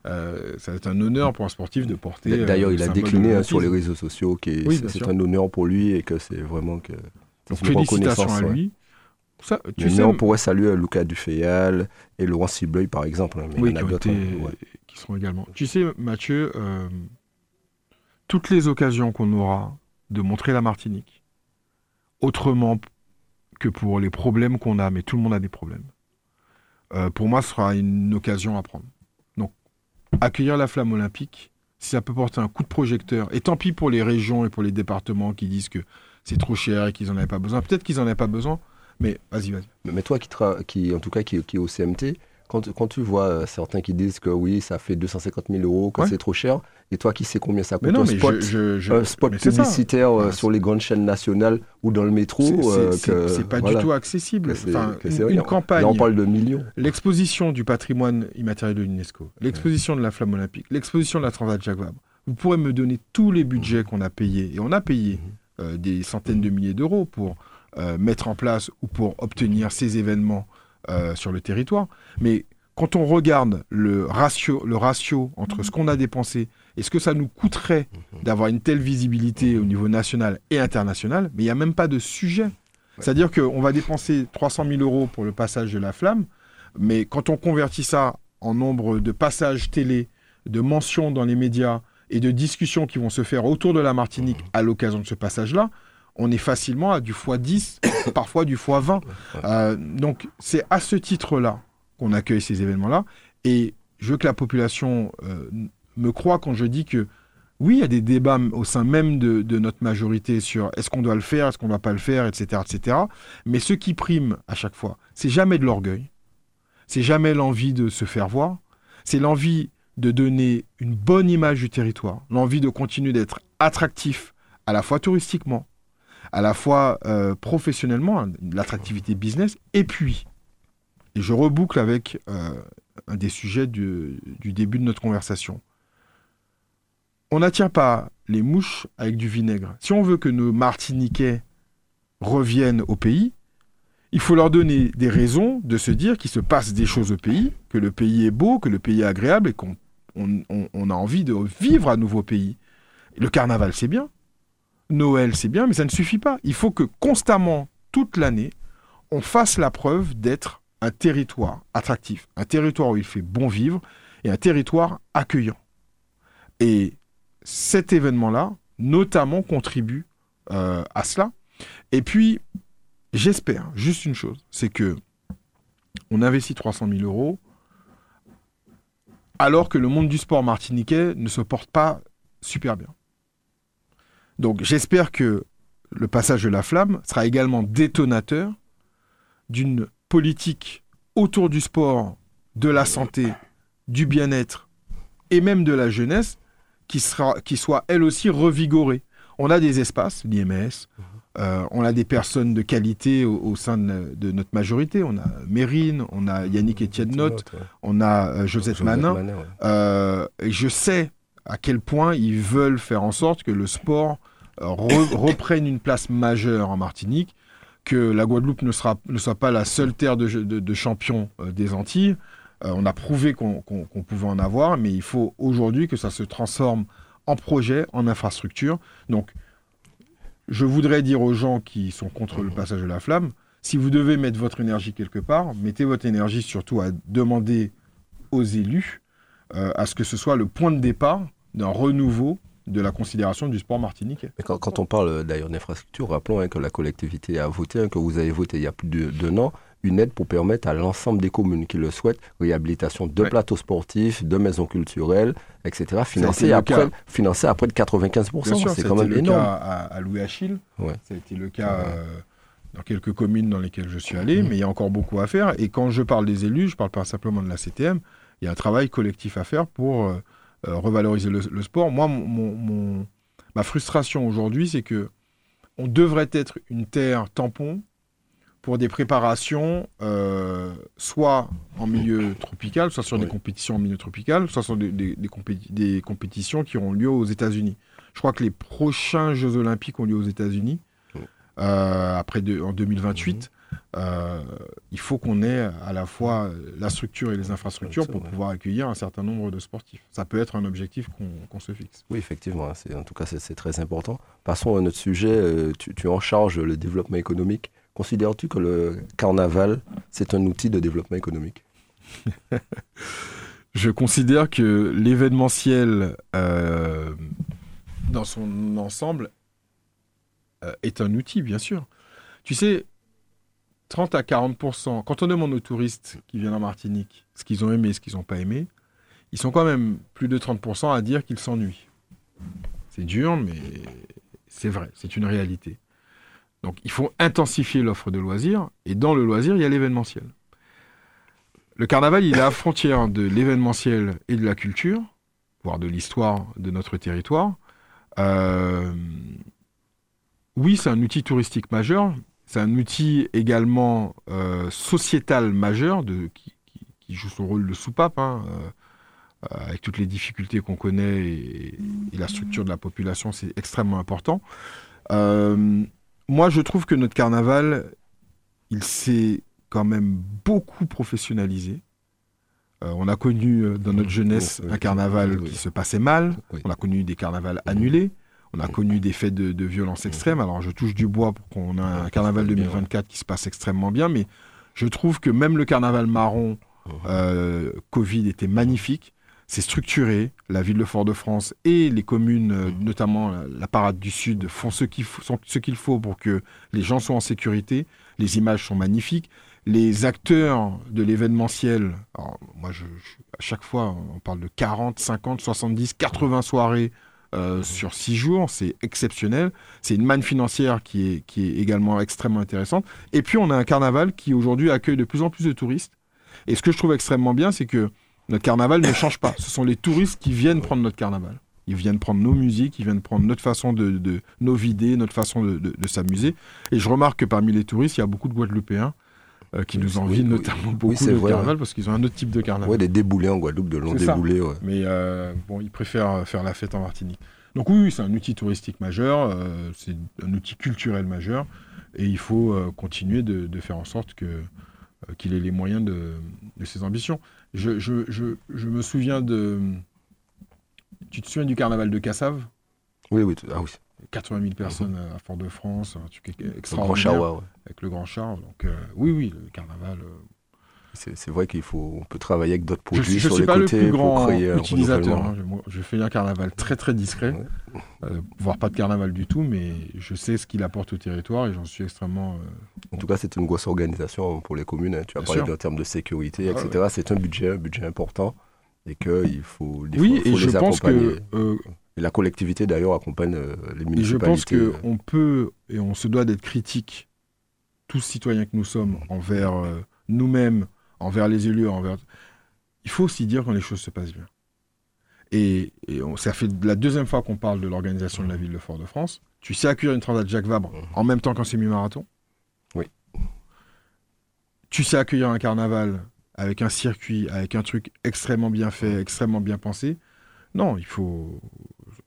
Euh, ça va être un honneur pour un sportif de porter. euh, D'ailleurs, le il a décliné hein, sur les réseaux sociaux que Oui, c'est- c'est un honneur pour lui et que c'est vraiment que. Donc, c'est une félicitations à ouais. lui. Ça, tu sais, on pourrait saluer Lucas Dufayal et Laurent Cibleuil, par exemple. hein, mais oui, il y qui, en a été- ouais. qui seront également. Tu sais, Mathieu, euh, toutes les occasions qu'on aura de montrer la Martinique, autrement que pour les problèmes qu'on a, mais tout le monde a des problèmes, euh, pour moi, ce sera une occasion à prendre. Accueillir la flamme olympique, si ça peut porter un coup de projecteur, et tant pis pour les régions et pour les départements qui disent que c'est trop cher et qu'ils n'en avaient pas besoin, peut-être qu'ils n'en avaient pas besoin, mais vas-y, vas-y. Mais- toi, qui, qui en tout cas, qui, qui est au CMT, quand, quand tu vois euh, certains qui disent que oui, ça fait 250 000 euros, que Ouais. c'est trop cher, et toi qui sais combien ça coûte Mais non, un mais spot, je, je- je- un spot mais c'est ça. publicitaire euh, sur les grandes chaînes nationales ou dans le métro, C'est- euh, pas voilà, du tout accessible. Enfin, une, campagne, Là, on parle de millions. l'exposition du patrimoine immatériel de l'UNESCO, l'exposition de la flamme olympique, l'exposition de la Transat Jacques Vabre. Vous pourrez me donner tous les budgets qu'on a payés, et on a payé euh, des centaines de milliers d'euros pour mettre en place ou pour obtenir ces événements euh, sur le territoire. Mais quand on regarde le ratio, le ratio entre ce qu'on a dépensé et ce que ça nous coûterait d'avoir une telle visibilité au niveau national et international, mais il n'y a même pas de sujet. C'est-à-dire qu'on va dépenser 300 000 euros pour le passage de la flamme, mais quand on convertit ça en nombre de passages télé, de mentions dans les médias et de discussions qui vont se faire autour de la Martinique à l'occasion de ce passage-là, on est facilement à du x10, parfois du x20. Euh, donc c'est à ce titre-là qu'on accueille ces événements-là. Et je veux que la population euh, me croit quand je dis que oui, il y a des débats au sein même de, de notre majorité sur est-ce qu'on doit le faire, est-ce qu'on ne doit pas le faire, etc., etc. Mais ce qui prime à chaque fois, c'est jamais de l'orgueil, c'est jamais l'envie de se faire voir, c'est l'envie de donner une bonne image du territoire, l'envie de continuer d'être attractif à la fois touristiquement, à la fois euh, professionnellement, l'attractivité business, et puis, et je reboucle avec euh, un des sujets du, début de notre conversation. On n'attire pas les mouches avec du vinaigre. Si on veut que nos Martiniquais reviennent au pays, il faut leur donner des raisons de se dire qu'il se passe des choses au pays, que le pays est beau, que le pays est agréable et qu'on on- on- on a envie de vivre à nouveau au pays. Le carnaval, c'est bien. Noël, c'est bien, mais ça ne suffit pas. Il faut que constamment, toute l'année, on fasse la preuve d'être un territoire attractif, un territoire où il fait bon vivre et un territoire accueillant. Et cet événement-là, notamment, contribue euh, à cela. Et puis, j'espère juste une chose, c'est que on investit 300 000 euros alors que le monde du sport martiniquais ne se porte pas super bien. Donc j'espère que le passage de la flamme sera également détonateur d'une politique autour du sport, de la santé, du bien-être et même de la jeunesse qui, sera, qui soit elle aussi revigorée. On a des espaces, l'IMS, euh, on a des personnes de qualité au, au sein de, de notre majorité. On a Mérine, on a Yannick Etienne Note, on a euh, Joseph, Manin. ouais. Euh, et je sais à quel point ils veulent faire en sorte que le sport re- reprenne une place majeure en Martinique, que la Guadeloupe ne, soit pas la seule terre de, de- de champions euh, des Antilles. Euh, on a prouvé qu'on pouvait en avoir, mais il faut aujourd'hui que ça se transforme en projet, en infrastructure. Donc, je voudrais dire aux gens qui sont contre le passage de la flamme, si vous devez mettre votre énergie quelque part, mettez votre énergie surtout à demander aux élus euh, à ce que ce soit le point de départ d'un renouveau de la considération du sport martiniquais. Mais quand, quand on parle d'ailleurs d'infrastructure, rappelons hein, que la collectivité a voté, hein, que vous avez voté il y a plus de- d'un an, une aide pour permettre à l'ensemble des communes qui le souhaitent, réhabilitation de Ouais. plateaux sportifs, de maisons culturelles, etc., financé le à, près, cas. financé à près de 95%. Bien sûr, C'est quand été même le énorme. cas à, à Louis Achille, Ouais. ça a été le cas euh, dans quelques communes dans lesquelles je suis allé, mais il y a encore beaucoup à faire. Et quand je parle des élus, je parle pas simplement de la CTM, il y a un travail collectif à faire pour euh, revaloriser le, le sport. Moi, mon, mon- mon- ma frustration aujourd'hui, c'est que on devrait être une terre tampon pour des préparations, euh, soit en milieu tropical, soit sur des compétitions en milieu tropical, soit sur des, des- des compéti- des compétitions qui auront lieu aux États-Unis. Je crois que les prochains Jeux Olympiques ont lieu aux États-Unis, Oui. euh, après de- en 2028. Euh, il faut qu'on ait à la fois la structure et les infrastructures pour pouvoir accueillir un certain nombre de sportifs. Ça peut être un objectif qu'on se fixe. Oui, effectivement, hein, en tout cas c'est très important. Passons à notre sujet, euh, tu, tu en charges le développement économique. Considères-tu que le carnaval, c'est un outil de développement économique? Je considère que l'événementiel, euh, dans son ensemble, est un outil, bien sûr. Tu sais, 30 à 40%, quand on demande aux touristes qui viennent en Martinique ce qu'ils ont aimé, ce qu'ils n'ont pas aimé, ils sont quand même plus de 30% à dire qu'ils s'ennuient. C'est dur, mais c'est vrai, c'est une réalité. Donc il faut intensifier l'offre de loisirs, et dans le loisir, il y a l'événementiel. Le carnaval, il est à la frontière de l'événementiel et de la culture, voire de l'histoire de notre territoire. Euh, oui, c'est un outil touristique majeur, c'est un outil également euh, sociétal majeur de, qui, joue son rôle de soupape, hein, euh, avec toutes les difficultés qu'on connaît et, la structure de la population, c'est extrêmement important. Euh, moi, je trouve que notre carnaval, il s'est quand même beaucoup professionnalisé. on a connu dans notre jeunesse un carnaval qui se passait mal. On a connu des carnavals annulés. On a connu des faits de, violence extrême. Alors je touche du bois pour qu'on ait un carnaval 2024 qui se passe extrêmement bien, mais je trouve que même le carnaval marron euh, Covid était magnifique. C'est structuré. La ville de Fort-de-France et les communes, euh, notamment la parade du Sud, font ce qu'il faut, pour que les gens soient en sécurité. Les images sont magnifiques. Les acteurs de l'événementiel, moi, je, à chaque fois, on parle de 40, 50, 70, 80 soirées euh, sur six jours, c'est exceptionnel. C'est une manne financière qui est, qui est également extrêmement intéressante. Et puis on a un carnaval qui aujourd'hui accueille de plus en plus de touristes. Et ce que je trouve extrêmement bien, c'est que notre carnaval ne change pas. Ce sont les touristes qui viennent prendre notre carnaval. Ils viennent prendre nos musiques, ils viennent prendre notre façon de, de nos vider, notre façon de, de, s'amuser. Et je remarque que parmi les touristes, il y a beaucoup de Guadeloupéens euh, qui nous envient notamment beaucoup le carnaval parce qu'ils ont un autre type de carnaval. Oui, des déboulés en Guadeloupe, de longs déboulés. Ouais. Mais euh, bon, ils préfèrent faire la fête en Martinique. Donc oui, c'est un outil touristique majeur, euh, c'est un outil culturel majeur, et il faut continuer de, faire en sorte que qu'il ait les moyens de, ses ambitions. Je, je, je, je, me souviens de... Tu te souviens du carnaval de Cassave? Oui, oui, ah oui. 80 000 personnes à Fort-de-France, un truc extraordinaire. Le grand char, Avec le grand char. Donc, euh, oui, oui, le carnaval. Euh, c'est vrai qu'il faut, on peut travailler avec d'autres produits je, sur les côtés le plus grand utilisateur. Hein. Je, fais un carnaval très très discret, euh, voire pas de carnaval du tout, mais je sais ce qu'il apporte au territoire et j'en suis extrêmement. En tout cas, c'est une grosse organisation pour les communes. Hein. Tu as parlé en termes de sécurité, ah etc. C'est un budget, un budget important et qu'il faut, il oui, et je pense que la collectivité d'ailleurs accompagne euh, les municipalités. Et je pense qu'on peut et on se doit d'être critique, tous citoyens que nous sommes, envers euh, nous-mêmes, envers les élus, envers. Il faut aussi dire quand les choses se passent bien. Et, ça fait la deuxième fois qu'on parle de l'organisation de la ville de Fort-de-France. Tu sais accueillir une transat Jacques Vabre mmh. en même temps qu'un semi-marathon Oui. Tu sais accueillir un carnaval avec un circuit, avec un truc extrêmement bien fait, extrêmement bien pensé? Non, il faut,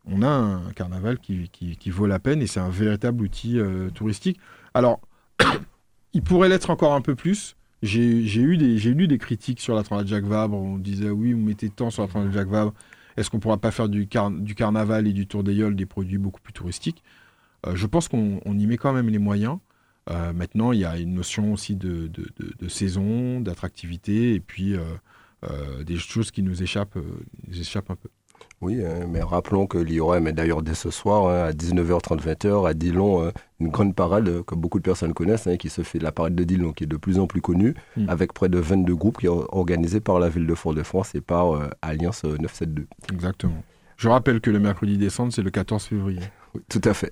on a un carnaval qui, vaut la peine et c'est un véritable outil euh, touristique. Alors, il pourrait l'être encore un peu plus. J'ai eu des, lu des critiques sur la Transat Jacques Vabre. On disait oui, vous mettez tant sur la Transat Jacques Vabre. Est-ce qu'on ne pourra pas faire du, carnaval et du Tour des Yoles des produits beaucoup plus touristiques? Euh, Je pense qu'on y met quand même les moyens. Euh, maintenant, il y a une notion aussi de, saison, d'attractivité et puis des choses qui nous échappent, nous échappent un peu. Oui, hein, mais rappelons y aura, mais d'ailleurs dès ce soir, hein, à 19h30, 20h, à Dillon, hein, une grande parade que beaucoup de personnes connaissent, qui se fait la parade de Dillon, qui est de plus en plus connue, hmm. avec près de 22 groupes qui sont organisés par la ville de Fort-de-France et par euh, Alliance 972. Euh, Exactement. Je rappelle que le mercredi décembre, c'est le 14 février. Oui, tout à fait.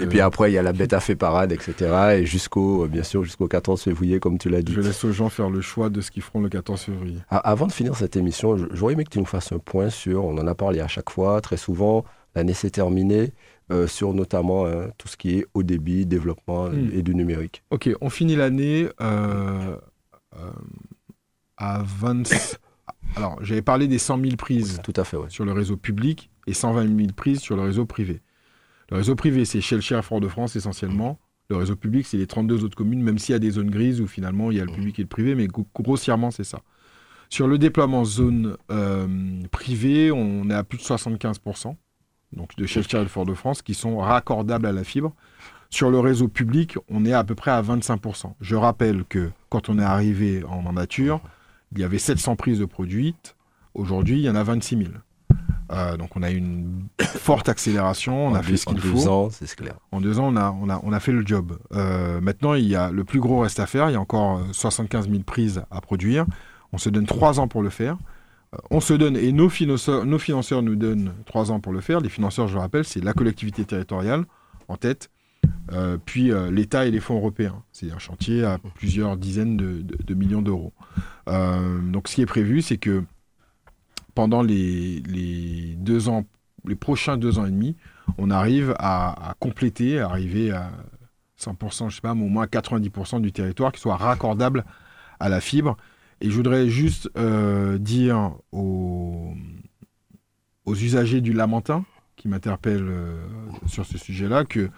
Et puis après, il y a la bête à fait parade, etc. Et jusqu'au, bien sûr, jusqu'au 14 février, comme tu l'as dit. Je laisse aux gens faire le choix de ce qu'ils feront le 14 février. avant de finir cette émission, j'aurais aimé que tu nous fasses un point sur, on en a parlé à chaque fois, très souvent, l'année s'est terminée, euh, sur notamment hein, tout ce qui est haut débit, développement hmm. et du numérique. Ok, on finit l'année euh, euh, à 20... Alors, j'avais parlé des 100 000 prises Tout à fait, sur le réseau public et 120 000 prises sur le réseau privé. Le réseau privé, c'est Shell Fort-de-France essentiellement. Le réseau public, c'est les 32 autres communes, même s'il y a des zones grises où finalement il y a le public et le privé, mais grossièrement, c'est ça. Sur le déploiement zone euh, privée, on est à plus de 75%, donc de Chefchair et de Fort-de-France, qui sont raccordables à la fibre. Sur le réseau public, on est à peu près à 25%. Je rappelle que quand on est arrivé en mandature, il y avait 700 prises de produites. Aujourd'hui, il y en a 26 000. Euh, donc on a une forte accélération, on a fait ce qu'il faut. En deux ans, c'est clair. En deux ans, on a, on a, on a fait le job. Euh, maintenant, il y a le plus gros reste à faire. Il y a encore 75 000 prises à produire. On se donne trois ans pour le faire. Euh, on se donne, et nos financeurs, nos financeurs nous donnent trois ans pour le faire. Les financeurs, je le rappelle, c'est la collectivité territoriale en tête, puis l'État et les fonds européens. C'est un chantier à plusieurs dizaines de, de millions d'euros. donc ce qui est prévu, c'est que pendant les, deux ans, les prochains deux ans et demi, on arrive à, compléter, à arriver à 100%, je sais pas, mais au moins 90% du territoire qui soit raccordable à la fibre. Et je voudrais juste euh, dire aux, aux, usagers du Lamentin qui m'interpellent euh, sur ce sujet-là que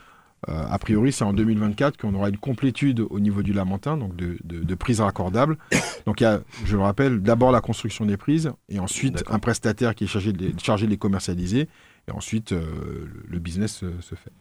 euh, a priori, c'est en 2024 qu'on aura une complétude au niveau du Lamentin, donc de, prises raccordables. Donc il y a, je le rappelle, d'abord la construction des prises, et ensuite un prestataire qui est chargé de, chargé de les commercialiser, et ensuite euh, le business se fait.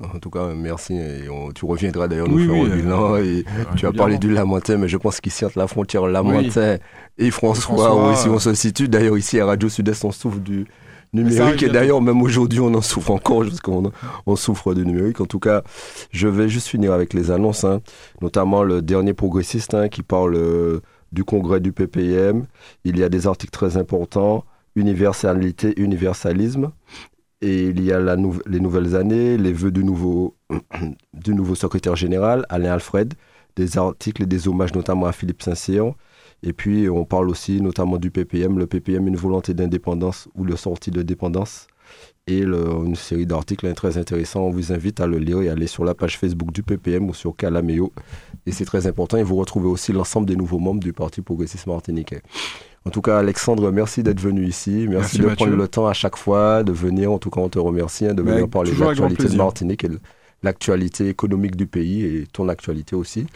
En tout cas, merci. Et tu reviendras d'ailleurs nous faire un bilan. et tu as parlé du Lamentin, mais je pense qu'ici, entre la frontière Lamentin et François, François ici on se situe. D'ailleurs, ici à Radio Sud-Est, on souffre du, numérique. Et d'ailleurs, même aujourd'hui, on en souffre encore, parce qu'on on souffre du numérique. En tout cas, je vais juste finir avec les annonces, hein. notamment le dernier progressiste hein, qui parle euh, du congrès du PPM. Il y a des articles très importants universalité, universalisme. Et il y a la les nouvelles années, les vœux du nouveau, du nouveau secrétaire général, Alain Alfred, des articles et des hommages notamment à Philippe Saint-Cyr et puis, on parle aussi notamment du PPM. Le PPM, une volonté d'indépendance ou le sortie de dépendance. Et une série d'articles très intéressants. On vous invite à le lire et aller sur la page Facebook du PPM ou sur Calameo. Et c'est très important. Et vous retrouvez aussi l'ensemble des nouveaux membres du Parti progressiste martiniquais. En tout cas, Alexandre, merci d'être venu ici. Merci, de prendre le temps à chaque fois de venir. En tout cas, on te remercie hein, de venir parler de l'actualité de Martinique l'actualité économique du pays et ton actualité aussi.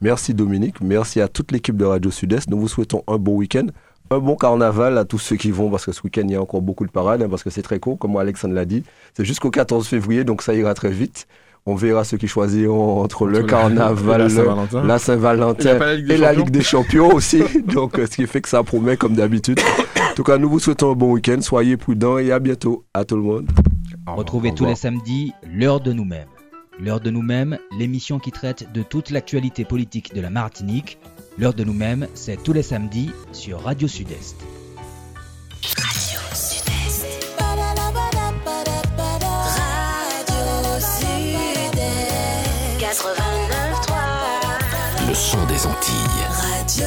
Merci Dominique, merci à toute l'équipe de Radio Sud-Est. Nous vous souhaitons un bon week-end. Un bon carnaval à tous ceux qui vont, parce que ce week-end, il y a encore beaucoup de parades, hein, parce que c'est très court, comme Alexandre l'a dit. C'est jusqu'au 14 février, donc ça ira très vite. On verra ceux qui choisiront entre, le carnaval, la Saint-Valentin et, la Ligue des Champions aussi. donc, euh, ce qui fait que ça promet comme d'habitude. En tout cas, nous vous souhaitons un bon week-end. Soyez prudents et à bientôt. À tout le monde. Retrouvez tous les samedis l'heure de nous-mêmes. L'heure de nous-mêmes, l'émission qui traite de toute l'actualité politique de la Martinique. L'heure de nous-mêmes, c'est tous les samedis sur Radio Sud-Est. Radio Sud-Est. Radio Sud-Est. 89.3. Le son des Antilles. Radio